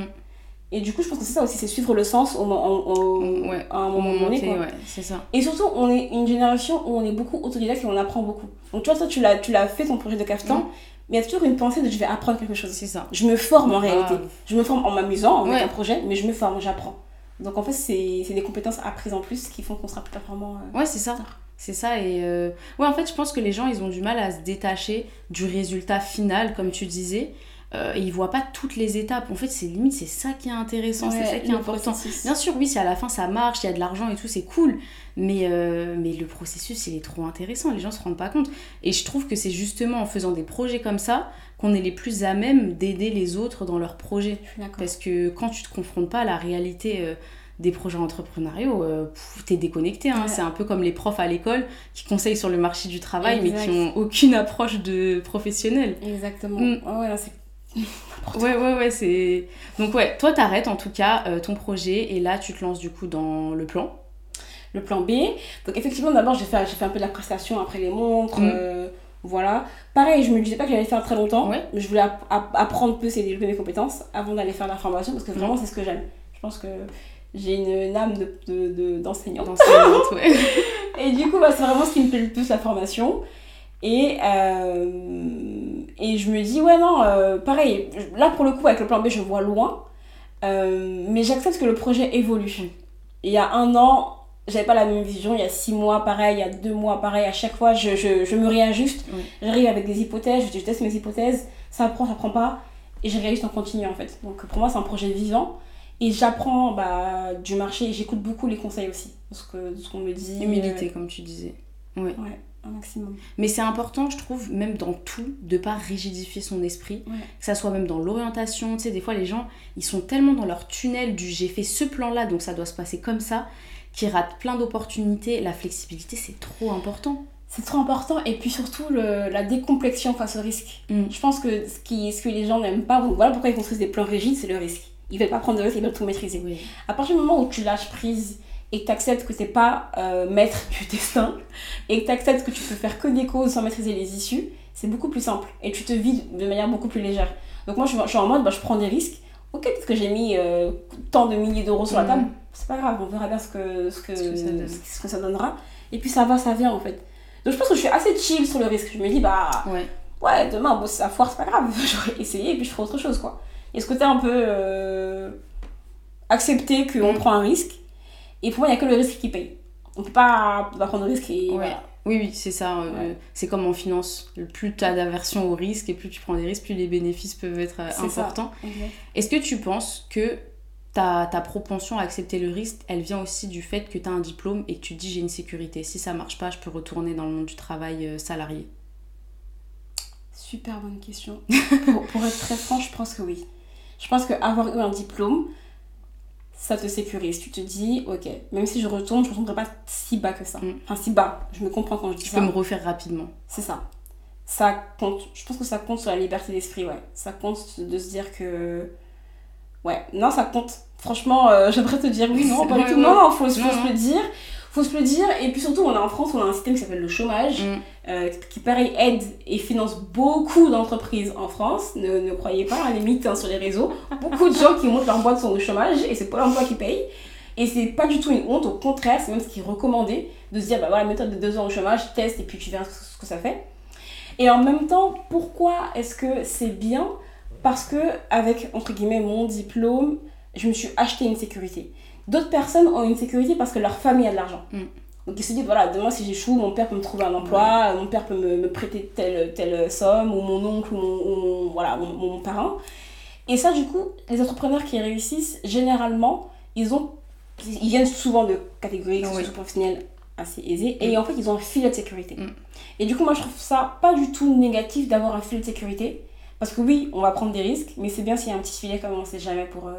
Et du coup, je pense que c'est ça aussi, c'est suivre le sens au, au- au- Ouais, à un moment donné. Quoi. ouais, c'est ça. Et surtout, on est une génération où on est beaucoup autodidacte et on apprend beaucoup. Donc, tu vois, toi, tu l'as, tu l'as fait ton projet de caftan, Mm. mais il y a toujours une pensée de je vais apprendre quelque chose. C'est ça. Je me forme en Grave. réalité. Je me forme en m'amusant avec Ouais. un projet, mais je me forme, j'apprends. Donc, en fait, c'est, c'est des compétences apprises en plus qui font qu'on sera plus performant. euh. Ouais, c'est ça. C'est ça. Et euh, ouais, en fait, je pense que les gens, ils ont du mal à se détacher du résultat final, comme tu disais. Euh, et ils voient pas toutes les étapes. En fait, c'est limite, c'est ça qui est intéressant, c'est ça qui est important. processus. Bien sûr, oui, si à la fin ça marche, il y a de l'argent et tout, c'est cool. Mais, euh, mais le processus, il est trop intéressant. Les gens se rendent pas compte. Et je trouve que c'est justement en faisant des projets comme ça qu'on est les plus à même d'aider les autres dans leurs projets. Parce que quand tu te confrontes pas à la réalité euh, des projets entrepreneuriaux, euh, t'es déconnecté. hein. Ouais. C'est un peu comme les profs à l'école qui conseillent sur le marché du travail, mais qui ont aucune approche de professionnel. Exactement. Mm. Ouais, là, c'est. Ouais, ouais, ouais, c'est. Donc, ouais, toi, t'arrêtes en tout cas euh, ton projet et là, tu te lances du coup dans le plan. le plan B. Donc effectivement, d'abord, j'ai fait, un peu de la prestation après les montres. Mhm. euh, voilà. Pareil, je me disais pas que j'allais faire très longtemps. Ouais. Mais je voulais app- app- apprendre plus et développer mes compétences avant d'aller faire la formation parce que vraiment, c'est ce que j'aime. Je pense que j'ai une, une âme de, de, de- d'enseignante. Ouais. Et du coup, bah, c'est vraiment ce qui me plaît le plus, la formation. Et, euh, et je me dis, ouais, non, euh, pareil, là pour le coup, avec le plan B, je vois loin. Euh, mais j'accepte que le projet évolue. Il y a un an, j'avais pas la même vision. Il y a six mois, pareil. Il y a deux mois, pareil. À chaque fois, je, je, je me réajuste. Oui. J'arrive avec des hypothèses, je, je teste mes hypothèses. Ça prend, ça prend pas. Et je réajuste en continu, en fait. Donc pour moi, c'est un projet vivant. Et j'apprends bah, du marché et j'écoute beaucoup les conseils aussi. Ce qu'on me dit. Humilité, comme tu disais. Ouais. Ouais, un maximum. Mais c'est important, je trouve, même dans tout, de pas rigidifier son esprit. Ouais. Que ça soit même dans l'orientation. Tu sais, des fois, les gens, ils sont tellement dans leur tunnel du j'ai fait ce plan-là, donc ça doit se passer comme ça, qu'ils ratent plein d'opportunités. La flexibilité, c'est trop important. C'est trop important. Et puis surtout, le, la décomplexion face au risque. Mm. Je pense que ce, qui, ce que les gens n'aiment pas, voilà pourquoi ils construisent des plans rigides, c'est le risque. Ils veulent pas prendre de risque, ils veulent tout maîtriser. Oui. À partir du moment où tu lâches prise et que tu acceptes que t'es pas euh, maître du destin et que tu acceptes que tu peux faire que des causes sans maîtriser les issues, c'est beaucoup plus simple et tu te vides de manière beaucoup plus légère. Donc moi je, je suis en mode bah, je prends des risques. Ok, peut-être que j'ai mis euh, tant de milliers d'euros sur la Mhm. table, c'est pas grave, on verra bien ce que, ce, que, Ce que ça donne. ce que ça donnera. Et puis ça va, ça vient en fait. Donc je pense que je suis assez chill sur le risque. Je me dis bah Ouais. ouais, demain, bon, ça foire, c'est pas grave. J'aurais essayé et puis je ferai autre chose, quoi. Il y a ce côté un peu euh, accepter qu'on Mm. prend un risque? Et pour moi, il n'y a que le risque qui paye. On on peut pas prendre de risque et Ouais. voilà. Oui, oui, c'est ça. euh. C'est comme en finance. Plus tu as d'aversion au risque et plus tu prends des risques, plus les bénéfices peuvent être euh, importants. Est-ce que tu penses que ta, ta propension à accepter le risque, elle vient aussi du fait que tu as un diplôme et que tu te dis j'ai une sécurité. Si ça marche pas, je peux retourner dans le monde du travail euh, salarié? Super bonne question. pour, pour être très franche, je pense que oui. Je pense qu'avoir eu un diplôme, ça te sécurise. Tu te dis, ok, même si je retourne, je ne retournerai pas si bas que ça. Mm. Enfin, si bas. Je me comprends quand je dis Je ça. peux me refaire rapidement. C'est ça. Ça compte. Je pense que ça compte sur la liberté d'esprit, ouais. Ça compte de se dire que. Ouais, non, ça compte. Franchement, euh, j'aimerais te dire oui, non, pas du tout. Non, faut, faut se le dire. Faut se le dire. Et puis surtout, on a en France, on a un système qui s'appelle le chômage, Mm. euh, qui pareil aide et finance beaucoup d'entreprises en France. Ne, ne croyez pas, à la limite, hein, sur les réseaux. Beaucoup de gens qui montent leur boîte sont au chômage et c'est Pôle emploi qui paye. Et c'est pas du tout une honte, au contraire, c'est même ce qui est recommandé de se dire, bah voilà, méthode de deux ans au chômage, teste et puis tu verras ce que ça fait. Et en même temps, pourquoi est-ce que c'est bien? Parce que avec entre guillemets mon diplôme, je me suis acheté une sécurité. D'autres personnes ont une sécurité parce que leur famille a de l'argent. Mm. Donc ils se disent voilà, demain si j'échoue, mon père peut me trouver un emploi, mon père peut me, me prêter telle, telle somme, ou mon oncle, ou mon, ou mon- voilà, mon, mon parent. Et ça, du coup, les entrepreneurs qui réussissent, généralement, ils ont ils viennent souvent de catégories Oui. professionnelles assez aisées et en fait ils ont un filet de sécurité. Mm. Et du coup moi je trouve ça pas du tout négatif d'avoir un filet de sécurité parce que oui on va prendre des risques mais c'est bien s'il y a un petit filet comme on sait jamais pour, euh,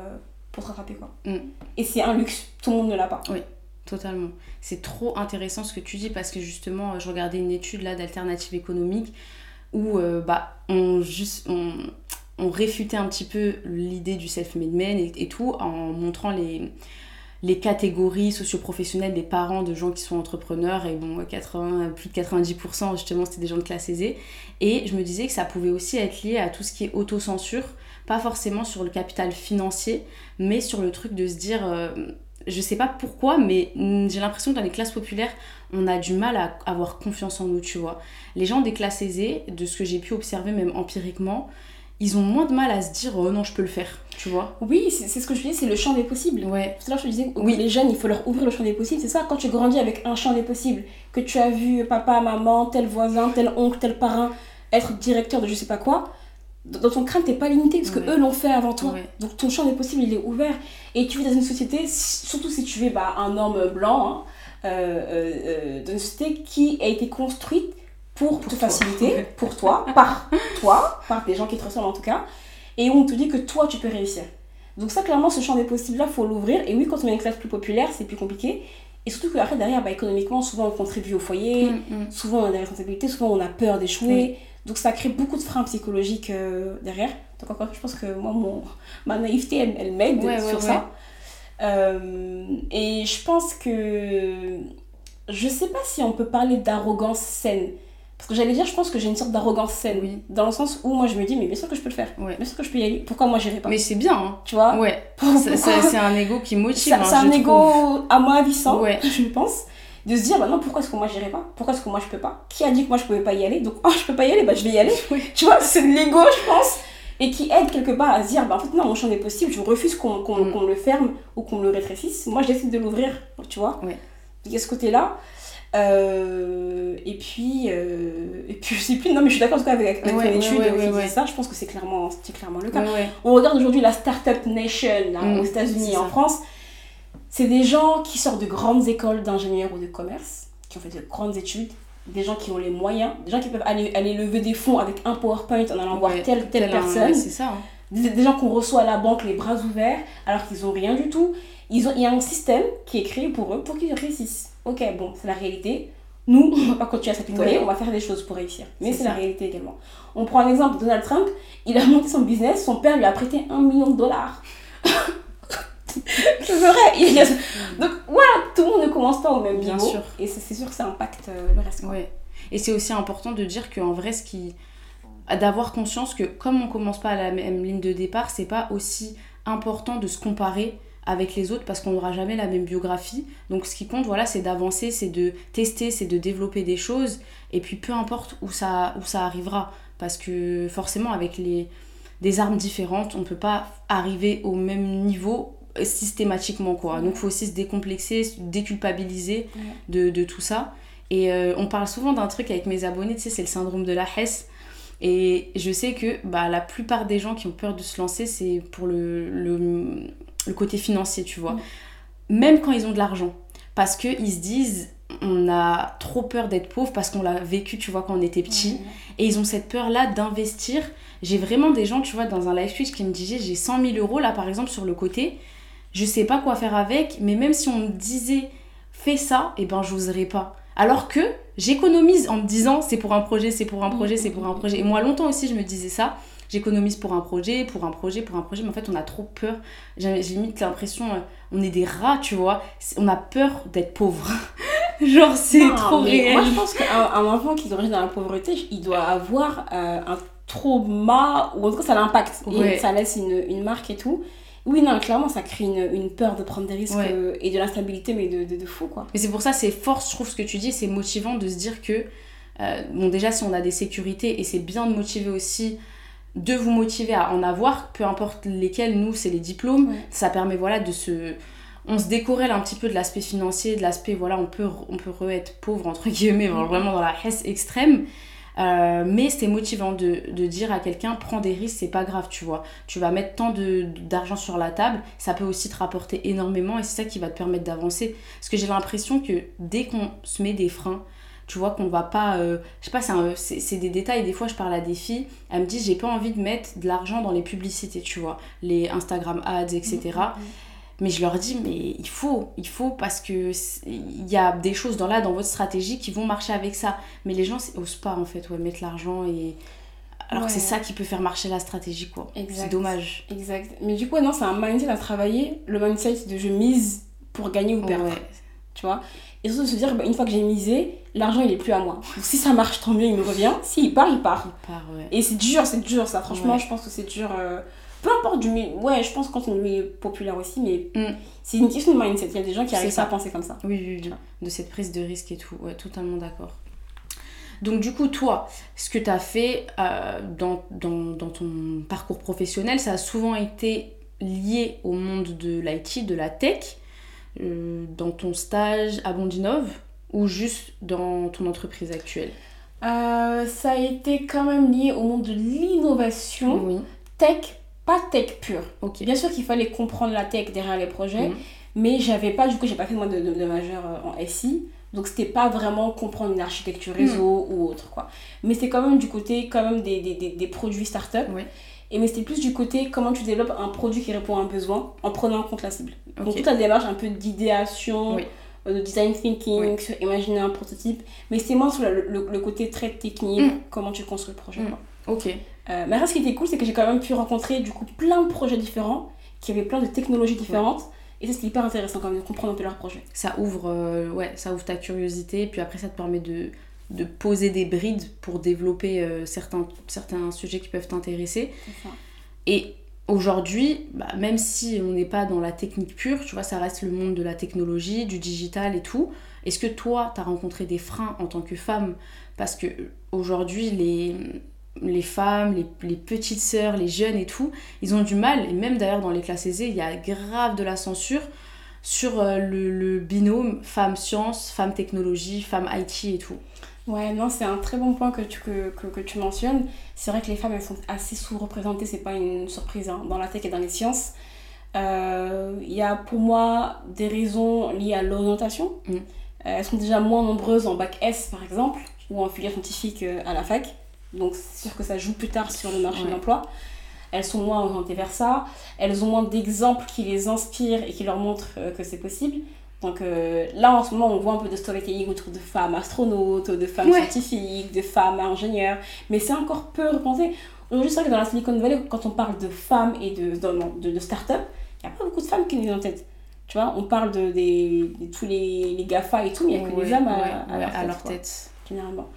pour rattraper quoi. Mm. Et c'est un luxe, tout le monde ne l'a pas. Totalement. C'est trop intéressant ce que tu dis parce que justement, je regardais une étude là d'alternative économique où euh, bah, on, juste, on, on réfutait un petit peu l'idée du self-made man et, et tout en montrant les, les catégories socioprofessionnelles des parents de gens qui sont entrepreneurs et bon, 80, plus de 90% justement c'était des gens de classe aisée. Et je me disais que ça pouvait aussi être lié à tout ce qui est autocensure, pas forcément sur le capital financier, mais sur le truc de se dire... euh, je sais pas pourquoi, mais j'ai l'impression que dans les classes populaires, on a du mal à avoir confiance en nous, tu vois. Les gens des classes aisées, de ce que j'ai pu observer même empiriquement, ils ont moins de mal à se dire oh non, je peux le faire, tu vois. Oui, c'est ce que je dis, c'est le champ des possibles. Ouais, Tout à l'heure, je te disais Oui. les jeunes, il faut leur ouvrir le champ des possibles. C'est ça, quand tu grandis avec un champ des possibles, que tu as vu papa, maman, tel voisin, tel oncle, tel parrain être directeur de je sais pas quoi, dans ton crâne, t'es pas limité parce que Ouais. eux l'ont fait avant toi. Ouais. Donc ton champ des possibles, il est ouvert. Et tu vis dans une société, surtout si tu es bah, un homme blanc, hein, euh, euh, euh, dans une société qui a été construite pour, te toi. faciliter, pour toi, par toi, par des gens qui te ressemblent en tout cas, et où on te dit que toi, tu peux réussir. Donc ça, clairement, ce champ des possibles-là, faut l'ouvrir. Et oui, quand on est une classe plus populaire, c'est plus compliqué. Et surtout que après, derrière, bah, économiquement, souvent on contribue au foyer, Mm, mm. souvent on a des responsabilités, souvent on a peur d'échouer. Donc ça crée beaucoup de freins psychologiques euh, derrière. Donc encore, je pense que moi, mon, ma naïveté, elle, elle m'aide Ouais, sur ouais. ça. Euh, et je pense que... Je sais pas si on peut parler d'arrogance saine. Parce que j'allais dire, je pense que j'ai une sorte d'arrogance saine. Oui. Dans le sens où moi je me dis, mais bien sûr que je peux le faire. Ouais. Bien sûr que je peux y aller. Pourquoi moi j'irai pas? Mais c'est bien, hein. Tu vois? Ouais. C'est un ego qui motive. c'est hein, c'est un je ego trouve. à moi avisant, Ouais. je pense, de se dire bah non pourquoi est-ce que moi j'irai pas? Pourquoi est-ce que moi je peux pas? Qui a dit que moi je pouvais pas y aller? Donc oh je peux pas y aller, bah je vais y aller. Oui. Tu vois, c'est de l'ego je pense. Et qui aide quelque part à se dire bah en fait non mon champ est possible, je refuse qu'on qu'on Mm. le ferme ou qu'on le rétrécisse. Moi je décide de l'ouvrir, tu vois. Il y a ce côté-là. Euh, et puis, euh, et puis je sais plus, non mais je suis d'accord avec, avec Ouais, étude ouais, qui ouais, ça, je pense que c'est clairement, c'est clairement le cas. On regarde aujourd'hui la Startup Nation là, Mm, aux États-Unis en. France, c'est des gens qui sortent de grandes écoles d'ingénieurs ou de commerce, qui ont fait de grandes études, des gens qui ont les moyens, des gens qui peuvent aller, aller lever des fonds avec un PowerPoint en allant voir telle telle tel un- personne ouais, c'est ça. hein. des, des gens qu'on reçoit à la banque les bras ouverts alors qu'ils ont rien du tout. Ils ont, il y a un système qui est créé pour eux pour qu'ils réussissent. Ok, bon, c'est la réalité. Nous, on va pas continuer à s'apitoyer, Ouais. on va faire des choses pour réussir. Mais C'est la réalité également. On prend un exemple, Donald Trump, il a monté son business, son père lui a prêté un million de dollars. c'est vrai. il y a- Donc voilà, tout le monde ne commence pas au même Bien niveau. sûr. Et c'est sûr que ça impacte euh, le reste. Ouais. Et c'est aussi important de dire qu'en vrai, ce qui. d'avoir conscience que comme on commence pas à la même ligne de départ, c'est pas aussi important de se comparer avec les autres parce qu'on n'aura jamais la même biographie. Donc ce qui compte, voilà, c'est d'avancer, c'est de tester, c'est de développer des choses. Et puis peu importe où ça, où ça arrivera. Parce que forcément, avec les, des armes différentes, on peut pas arriver au même niveau systématiquement quoi. Donc faut aussi se décomplexer, se déculpabiliser de, de tout ça. Et euh, on parle souvent d'un truc avec mes abonnés, tu sais, c'est le syndrome de la Hesse. Et je sais que bah, la plupart des gens qui ont peur de se lancer, c'est pour le, le, le côté financier, tu vois. Même quand ils ont de l'argent. Parce qu'ils se disent, on a trop peur d'être pauvre parce qu'on l'a vécu, tu vois, quand on était petit. Et ils ont cette peur-là d'investir. J'ai vraiment des gens, tu vois, dans un live Twitch qui me disaient, j'ai 100 000 euros là, par exemple, sur le côté. Je sais pas quoi faire avec, mais même si on me disait, fais ça, et ben, j'oserais pas. Alors que j'économise en me disant, c'est pour un projet, c'est pour un projet, c'est pour un projet. Et moi, longtemps aussi, je me disais ça. J'économise pour un projet, pour un projet, pour un projet, mais en fait, on a trop peur. J'ai limite l'impression, euh, on est des rats, tu vois. On a peur d'être pauvre. Genre, c'est trop réel. Moi, je pense qu'un un enfant qui grandit dans la pauvreté, il doit avoir euh, un trauma, ou en tout cas, ça l'impacte. Ouais. Ça laisse une, une marque et tout. Oui, non, clairement, ça crée une, une peur de prendre des risques Ouais. euh, et de l'instabilité, mais de, de, de fou, quoi. Mais c'est pour ça, c'est force, je trouve, ce que tu dis, c'est motivant de se dire que, euh, bon, déjà, si on a des sécurités, et c'est bien de motiver aussi, de vous motiver à en avoir, peu importe lesquels, nous, c'est les diplômes, Ouais. ça permet, voilà, de se... On se décorrèle un petit peu de l'aspect financier, de l'aspect, voilà, on peut, on peut re-être pauvre, entre guillemets, vraiment dans la hesse extrême. Euh, mais c'est motivant de, de dire à quelqu'un prends des risques c'est pas grave tu vois. Tu vas mettre tant d'argent sur la table ça peut aussi te rapporter énormément et c'est ça qui va te permettre d'avancer. Parce que j'ai l'impression que dès qu'on se met des freins tu vois qu'on va pas euh, je sais pas c'est des détails des fois je parle à des filles elles me disent j'ai pas envie de mettre de l'argent dans les publicités tu vois. Les Instagram ads etc mais je leur dis, mais il faut, il faut parce que il y a des choses dans là, dans votre stratégie qui vont marcher avec ça. Mais les gens c'est- osent pas en fait, ouais, mettre l'argent et. Alors que c'est ça qui peut faire marcher la stratégie, quoi. C'est dommage. Exact. Mais du coup, non, c'est un mindset à travailler. Le mindset de je mise pour gagner ou perdre. Ouais. Tu vois Et surtout de se dire, bah, une fois que j'ai misé, l'argent, il est plus à moi. Donc, si ça marche, tant mieux, il me revient. S'il part, il part. Il part, ouais. Et c'est dur, c'est dur ça. Franchement, je pense que c'est dur. euh, importe du milieu. Ouais, je pense quand une milieu populaire aussi, mais Mm. c'est une question de mindset. Il y a des gens qui arrivent ça. pas à penser comme ça. Oui, oui, oui. De cette prise de risque et tout. Ouais, totalement d'accord. Donc, du coup, toi, ce que tu as fait euh, dans, dans, dans ton parcours professionnel, ça a souvent été lié au monde de l'IT, de la tech, euh, dans ton stage à Bondinov ou juste dans ton entreprise actuelle? Euh, ça a été quand même lié au monde de l'innovation. Oui, Tech, pas tech pure. ok. Bien sûr qu'il fallait comprendre la tech derrière les projets, Mhm. mais j'avais pas, du coup, j'ai pas fait moi de, de, de majeur euh, en SI. Donc c'était pas vraiment comprendre une architecture réseau Mhm. ou autre quoi. Mais c'était quand même du côté quand même des, des, des, des produits start-up. Et mais c'était plus du côté comment tu développes un produit qui répond à un besoin en prenant en compte la cible. Donc toute la démarche un peu d'idéation, Oui. euh, de design thinking, Oui. sur imaginer un prototype. Mais c'est moins sur le, le- le côté très technique, Mm. comment tu construis le projet. Mm. quoi. Ok. Euh, mais après, ce qui était cool, c'est que j'ai quand même pu rencontrer du coup plein de projets différents, qui avaient plein de technologies différentes. Et ça, c'était hyper intéressant quand même de comprendre un peu leurs projets. Ça ouvre, euh, ouais, ça ouvre ta curiosité, et puis après, ça te permet de, de poser des brides pour développer euh, certains, certains sujets qui peuvent t'intéresser. C'est. Et aujourd'hui, bah, même si on n'est pas dans la technique pure, tu vois, ça reste le monde de la technologie, du digital et tout. Est-ce que toi, tu as rencontré des freins en tant que femme? Parce que aujourd'hui, les, les femmes, les, les petites sœurs, les jeunes et tout, ils ont du mal, et même d'ailleurs dans les classes aisées, il y a grave de la censure sur euh, le, le binôme femme-science, femme-technologie, femme-IT et tout. Ouais, non, c'est un très bon point que tu, que, que, que tu mentionnes. C'est vrai que les femmes, elles sont assez sous-représentées, c'est pas une surprise, hein, dans la tech et dans les sciences. Euh, Il y a pour moi des raisons liées à l'orientation. Mm. Euh, elles sont déjà moins nombreuses en bac S, par exemple, ou en filière scientifique à la fac. Donc, c'est sûr que ça joue plus tard sur le marché Ouais. de l'emploi. Elles sont moins orientées vers ça. Elles ont moins d'exemples qui les inspirent et qui leur montrent euh, que c'est possible. Donc euh, là, en ce moment, on voit un peu de storytelling autour de femmes astronautes, de femmes Ouais. scientifiques, de femmes ingénieurs. Mais c'est encore peu représenté. Aujourd'hui, c'est vrai que dans la Silicon Valley, quand on parle de femmes et de, de, de, de start-up, il n'y a pas beaucoup de femmes qui nous viennent en tête. Tu vois, on parle de, des, de tous les, les GAFA et tout, mais il n'y a que Ouais, des hommes à, ouais, à ouais, leur tête. leur quoi tête. généralement.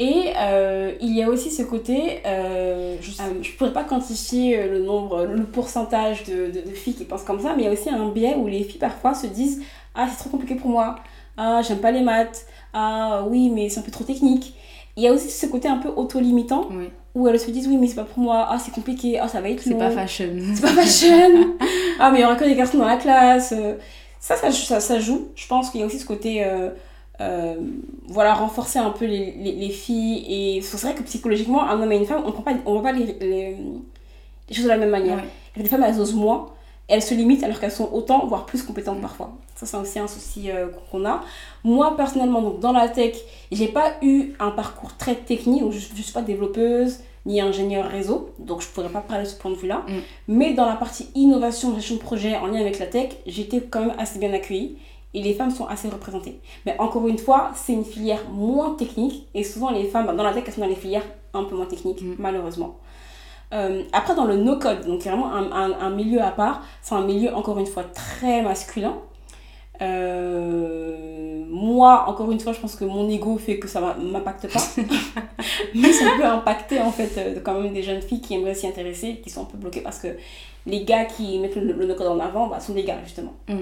Et euh, il y a aussi ce côté, euh, je ne pourrais pas quantifier euh, le nombre, le pourcentage de, de, de filles qui pensent comme ça, mais il y a aussi un biais où les filles parfois se disent Ah, c'est trop compliqué pour moi, ah, j'aime pas les maths, ah, oui, mais c'est un peu trop technique. Il y a aussi ce côté un peu auto-limitant Oui. où elles se disent Oui, mais c'est pas pour moi, ah, c'est compliqué, ah, ça va être C'est long. pas fashion. C'est pas fashion. ah, mais il y aura que des garçons dans la classe. Euh, Ça, ça, ça, ça joue. Je pense qu'il y a aussi ce côté. euh, euh, voilà, renforcer un peu les, les, les filles. Et c'est vrai que psychologiquement, un homme et une femme, on on voit pas les, les, choses de la même manière. Ouais. Les femmes, elles osent moins. Elles se limitent alors qu'elles sont autant, voire plus compétentes parfois. Ça, c'est aussi un souci euh, qu'on a. Moi, personnellement, donc, dans la tech, j'ai pas eu un parcours très technique. Donc, je, je suis pas développeuse ni ingénieur réseau. Donc, je pourrais pas parler de ce point de vue-là. Mm. Mais dans la partie innovation, gestion de projet en lien avec la tech, j'étais quand même assez bien accueillie. Et les femmes sont assez représentées. Mais encore une fois, c'est une filière moins technique. Et souvent, les femmes, dans la tech, elles sont dans les filières un peu moins techniques, Mm. malheureusement. Euh, après, dans le no-code, donc vraiment un, un, un milieu à part, c'est un milieu encore une fois très masculin. Euh, moi, encore une fois, je pense que mon ego fait que ça m'impacte pas. Mais ça peut impacter en fait euh, quand même des jeunes filles qui aimeraient s'y intéresser, qui sont un peu bloquées parce que les gars qui mettent le, le no-code en avant bah, sont des gars justement. Mm.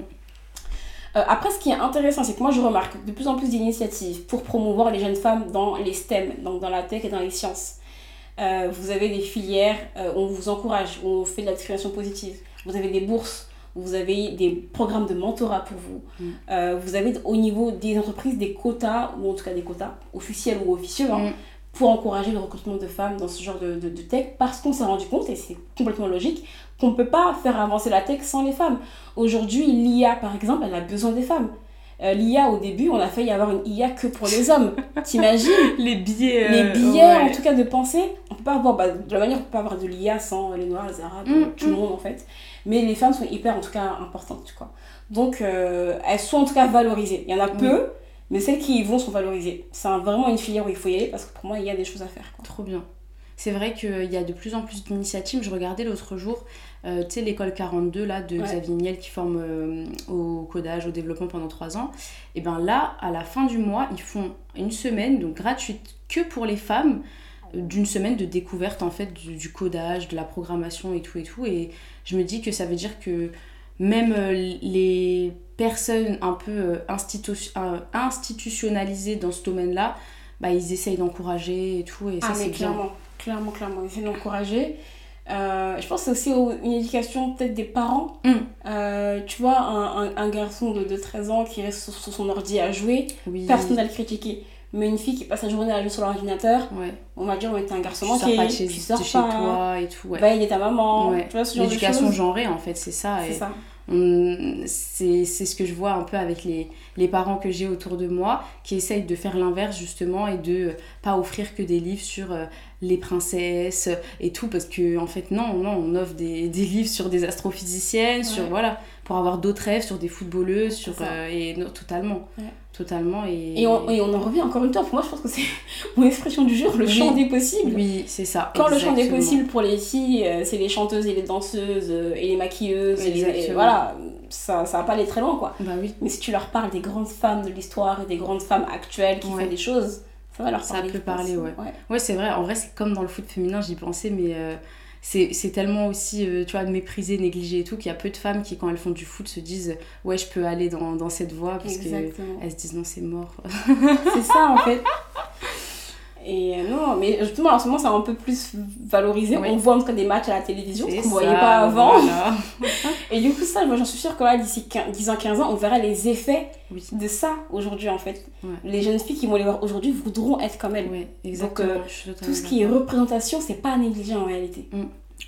Euh, après, ce qui est intéressant, c'est que moi je remarque de plus en plus d'initiatives pour promouvoir les jeunes femmes dans les STEM, donc dans la tech et dans les sciences. Euh, vous avez des filières euh, où on vous encourage, où on fait de la discrimination positive. Vous avez des bourses, vous avez des programmes de mentorat pour vous. Mm. Euh, vous avez au niveau des entreprises des quotas, ou en tout cas des quotas officiels ou officieux, hein, Mm. pour encourager le recrutement de femmes dans ce genre de, de, de tech, parce qu'on s'est rendu compte, et c'est complètement logique, qu'on ne peut pas faire avancer la tech sans les femmes. Aujourd'hui, l'IA, par exemple, elle a besoin des femmes. Euh, L'IA, au début, on a failli avoir une IA que pour les hommes. T'imagines Les billets. les euh, billets ouais. en tout cas de pensée on peut pas avoir bah, de la manière on peut pas avoir de l'IA sans les noirs les arabes Mm, tout le mm. monde en fait mais les femmes sont hyper en tout cas importantes quoi donc euh, elles sont en tout cas valorisées il y en a Oui. peu mais celles qui y vont sont valorisées c'est un- vraiment une filière où il faut y aller parce que pour moi il y a des choses à faire quoi. Trop bien. C'est vrai qu'il y a de plus en plus d'initiatives. Je regardais l'autre jour, euh, tu sais, l'école 42 là, de Ouais. Xavier Niel qui forme euh, au codage, au développement pendant 3 ans. Et bien là, à la fin du mois, ils font une semaine, donc gratuite, que pour les femmes, euh, d'une semaine de découverte en fait du, du codage, de la programmation et tout et tout. Et je me dis que ça veut dire que même les personnes un peu institu- institutionnalisées dans ce domaine-là, bah, ils essayent d'encourager et tout. Et ça, ah c'est clairement clairement clairement essayer d'encourager Euh, je pense que c'est aussi au- une éducation peut-être des parents. Mm. Euh, tu vois, un, un, un garçon de, de 13 ans qui reste sur, sur son ordi à jouer, Oui. personne n'a le critiquer. Mais une fille qui passe sa journée à jouer sur l'ordinateur, Ouais. on va dire, ouais, t'es un garçon Tu sors manqué, pas de chez, tu de chez pas, toi et tout. Ouais. va aider ta maman, Ouais. tu vois, ce genre L'éducation genrée, en fait, c'est ça. C'est ça. on- C'est ce que je vois un peu avec les, les parents que j'ai autour de moi qui essayent de faire l'inverse, justement, et de pas offrir que des livres sur euh, les princesses et tout, parce que, en fait, non, non, on offre des, des livres sur des astrophysiciennes, sur, voilà, pour avoir d'autres rêves, sur des footballeuses, sur. Euh, et non, totalement. Ouais. Totalement. Et, Et on, et on en revient encore une fois, pour moi je pense que c'est mon expression du jour, le Oui. champ des possibles. Oui, c'est ça. Quand le champ des possibles pour les filles, euh, c'est les chanteuses et les danseuses euh, et les maquilleuses, et les- et voilà, ça, ça va pas aller très loin quoi. Bah oui. Mais si tu leur parles des grandes femmes de l'histoire et des grandes femmes actuelles qui Ouais. font des choses, leur Ça parler. peut parler, ouais. Ouais, c'est vrai. En vrai, c'est comme dans le foot féminin, j'y pensais, mais euh, c'est tellement aussi, euh, tu vois, méprisé, négligé et tout, qu'il y a peu de femmes qui, quand elles font du foot, se disent Ouais, je peux aller dans, dans cette voie, parce qu'elles se disent Non, c'est mort. C'est ça en fait. et euh, non, mais justement, en ce moment, c'est un peu plus valorisé. Oui. On voit en tout cas des matchs à la télévision, qu'on ne voyait pas avant. voilà. Et du coup, ça, moi, j'en suis sûre que là, d'ici 15 10 ans, 15 ans, on verra les effets Oui. de ça aujourd'hui, en fait. Ouais. Les jeunes filles qui vont les voir aujourd'hui voudront être comme elles. Ouais, exactement. euh, suis totalement Tout ce qui est représentation, c'est pas négligé en réalité.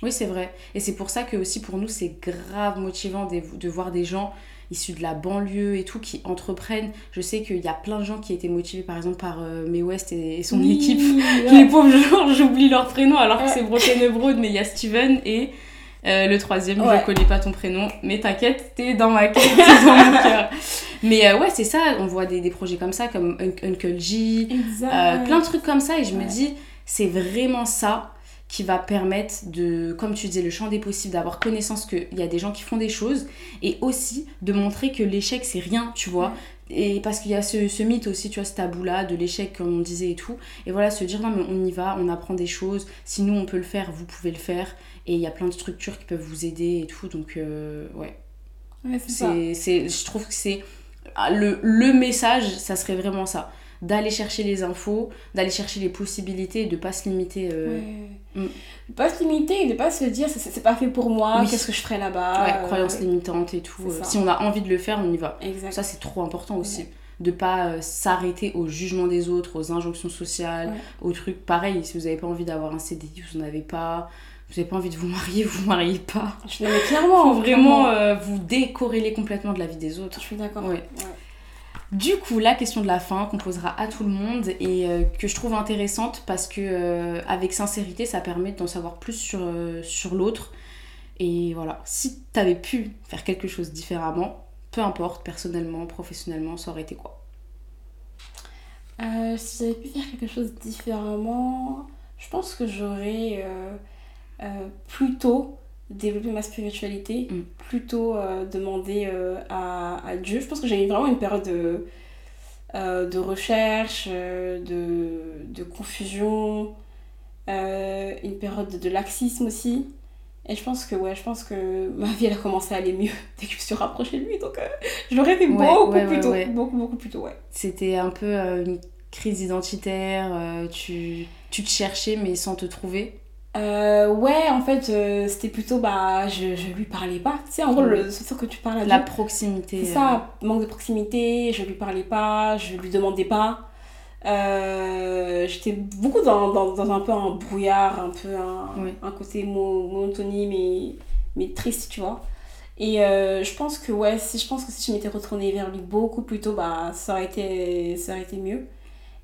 Oui, c'est vrai. Et c'est pour ça que aussi pour nous, c'est grave motivant de, de voir des gens issus de la banlieue et tout qui entreprennent. Je sais qu'il y a plein de gens qui étaient motivés par exemple par euh, Mae West et, et son Oui, équipe. ouais. Les pauvres, genre, j'oublie leur prénom alors que c'est Broken Broad, mais il y a Steven et euh, le troisième, Ouais. je connais pas ton prénom, mais t'inquiète, t'es dans ma tête, t'es dans mon cœur. Mais euh, ouais, c'est ça, on voit des, des projets comme ça, comme Un- Uncle G, euh, plein de trucs comme ça, et je me dis, c'est vraiment ça qui va permettre de, comme tu disais, le champ des possibles, d'avoir connaissance qu'il y a des gens qui font des choses, et aussi de montrer que l'échec, c'est rien, tu vois. Et parce qu'il y a ce, ce mythe aussi, tu vois, ce tabou-là de l'échec, comme on disait et tout. Et voilà, se dire, non, mais on y va, on apprend des choses. Si nous, on peut le faire, vous pouvez le faire. Et il y a plein de structures qui peuvent vous aider et tout. Donc, euh, ouais. Ouais, c'est je trouve que c'est. ah, Le, le message, ça serait vraiment ça. D'aller chercher les infos, d'aller chercher les possibilités et de pas se limiter. euh. Mm. De pas se limiter et de pas se dire c'est- pas fait pour moi, Oui. qu'est-ce que je ferais là-bas. ouais, euh, croyances limitantes et tout. Euh. Si on a envie de le faire, on y va. Exact. Ça, c'est trop important aussi. De pas euh, s'arrêter au jugement des autres, aux injonctions sociales, Ouais. aux trucs. Pareil, si vous avez pas envie d'avoir un CDI, vous n'en avez pas. Vous avez pas envie de vous marier, vous vous mariez pas. Je mais clairement, Faut vraiment euh, vous décorréler complètement de la vie des autres. Je suis d'accord. Du coup, la question de la fin qu'on posera à tout le monde et euh, que je trouve intéressante parce que euh, avec sincérité, ça permet d'en savoir plus sur, euh, sur l'autre. Et voilà, si t'avais pu faire quelque chose différemment, peu importe, personnellement, professionnellement, ça aurait été quoi? Si j'avais pu faire quelque chose différemment, je pense que j'aurais plutôt développé ma spiritualité, Mm. plutôt euh, demandé euh, à, à Dieu. Je pense que j'ai eu vraiment une période de, euh, de recherche, de, de confusion, une période de, laxisme aussi. Et je pense que ouais, je pense que ma vie elle a commencé à aller mieux dès que je me suis rapprochée de lui. Donc j'aurais fait Ouais, beaucoup ouais, plus ouais, tôt, beaucoup beaucoup plus tôt, ouais. C'était un peu une crise identitaire, tu, tu te cherchais mais sans te trouver. Euh, ouais, en fait, euh, c'était plutôt, bah, je, je lui parlais pas. Tu sais, en gros, le, sûr que tu parles à La Dieu. proximité. C'est euh, ça, manque de proximité, je lui parlais pas, je lui demandais pas. Euh, J'étais beaucoup dans, dans, dans un peu un brouillard, un peu un, Oui. un côté mo- monotonie, mais, mais triste, tu vois. Et euh, je pense que, ouais, si, je pense que si je m'étais retournée vers lui beaucoup plus tôt, bah, ça aurait été, ça aurait été mieux.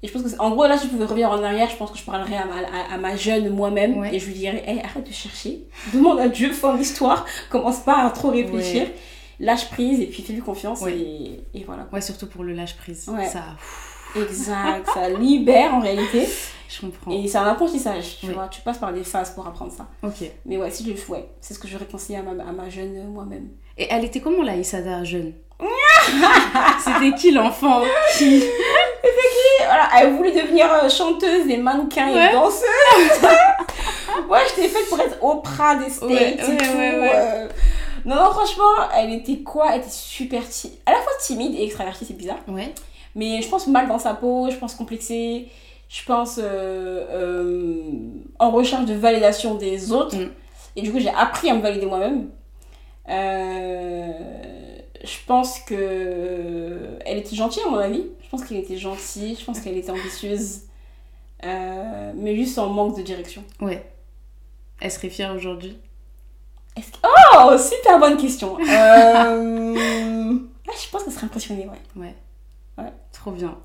Et je pense que, en gros, là, si je pouvais revenir en arrière, je pense que je parlerais à ma, à, à ma jeune moi-même Ouais. et je lui dirais, hey, arrête de chercher, demande à Dieu, fin d'histoire, commence pas à trop réfléchir, Ouais. lâche prise et puis fais-lui confiance Ouais. et, et voilà. Ouais, surtout pour le lâche prise. Ça, pff, Exact, ça libère en réalité je comprends. et c'est un apprentissage, tu vois, tu passes par des phases pour apprendre ça. Ok. Mais ouais, si je ouais, c'est ce que j'aurais conseillé à ma, à ma jeune euh, moi-même. Et elle était comment la Isada jeune? C'était qui l'enfant? Qui? Voilà, elle voulait devenir euh, chanteuse et mannequin Ouais. et danseuse. ouais, j'étais faite pour être Oprah des States Ouais, et tout. euh. Non, non, franchement, elle était quoi? Elle était super timide. À la fois timide et extravertie, c'est bizarre. Ouais. Mais je pense mal dans sa peau, je pense complexée, je pense euh, euh, en recherche de validation des autres. Mm. Et du coup, j'ai appris à me valider moi-même. Euh, je pense que elle était gentille à mon avis. Je pense qu'elle était gentille, je pense qu'elle était ambitieuse. Euh, mais juste en manque de direction. Ouais. Elle serait fière aujourd'hui Est-ce que- Oh, super bonne question. Euh... ah, je pense qu'elle serait impressionnée, ouais. Ouais. Ouais. Trop bien.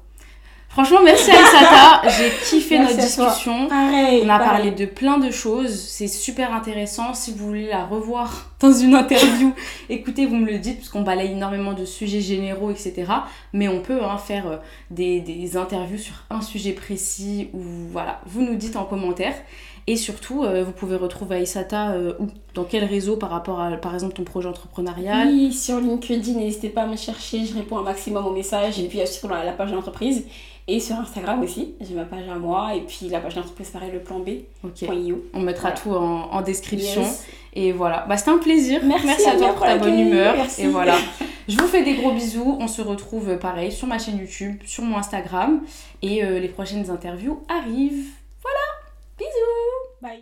Franchement, merci Aïsata. J'ai kiffé Merci notre à discussion. Pareil. On a pareil. parlé de plein de choses, c'est super intéressant. Si vous voulez la revoir dans une interview, écoutez, vous me le dites, parce qu'on balaye énormément de sujets généraux, etc. Mais on peut hein, faire euh, des, des interviews sur un sujet précis, ou voilà, vous nous dites en commentaire. Et surtout, euh, vous pouvez retrouver Aïsata euh, où? Dans quel réseau par rapport à, par exemple, ton projet entrepreneurial? Oui, sur LinkedIn, n'hésitez pas à me chercher, je réponds un maximum aux messages et puis euh, sur la, la page de l'entreprise. Et sur Instagram aussi, j'ai ma page à moi et puis la page d'entreprise pareil, le plan B. On mettra tout en, description. Et voilà, bah, c'était un plaisir. Merci, à toi pour ta bonne humeur. Merci. Et voilà. Je vous fais des gros bisous. On se retrouve pareil sur ma chaîne YouTube, sur mon Instagram. Et euh, les prochaines interviews arrivent. Voilà. Bisous. Bye.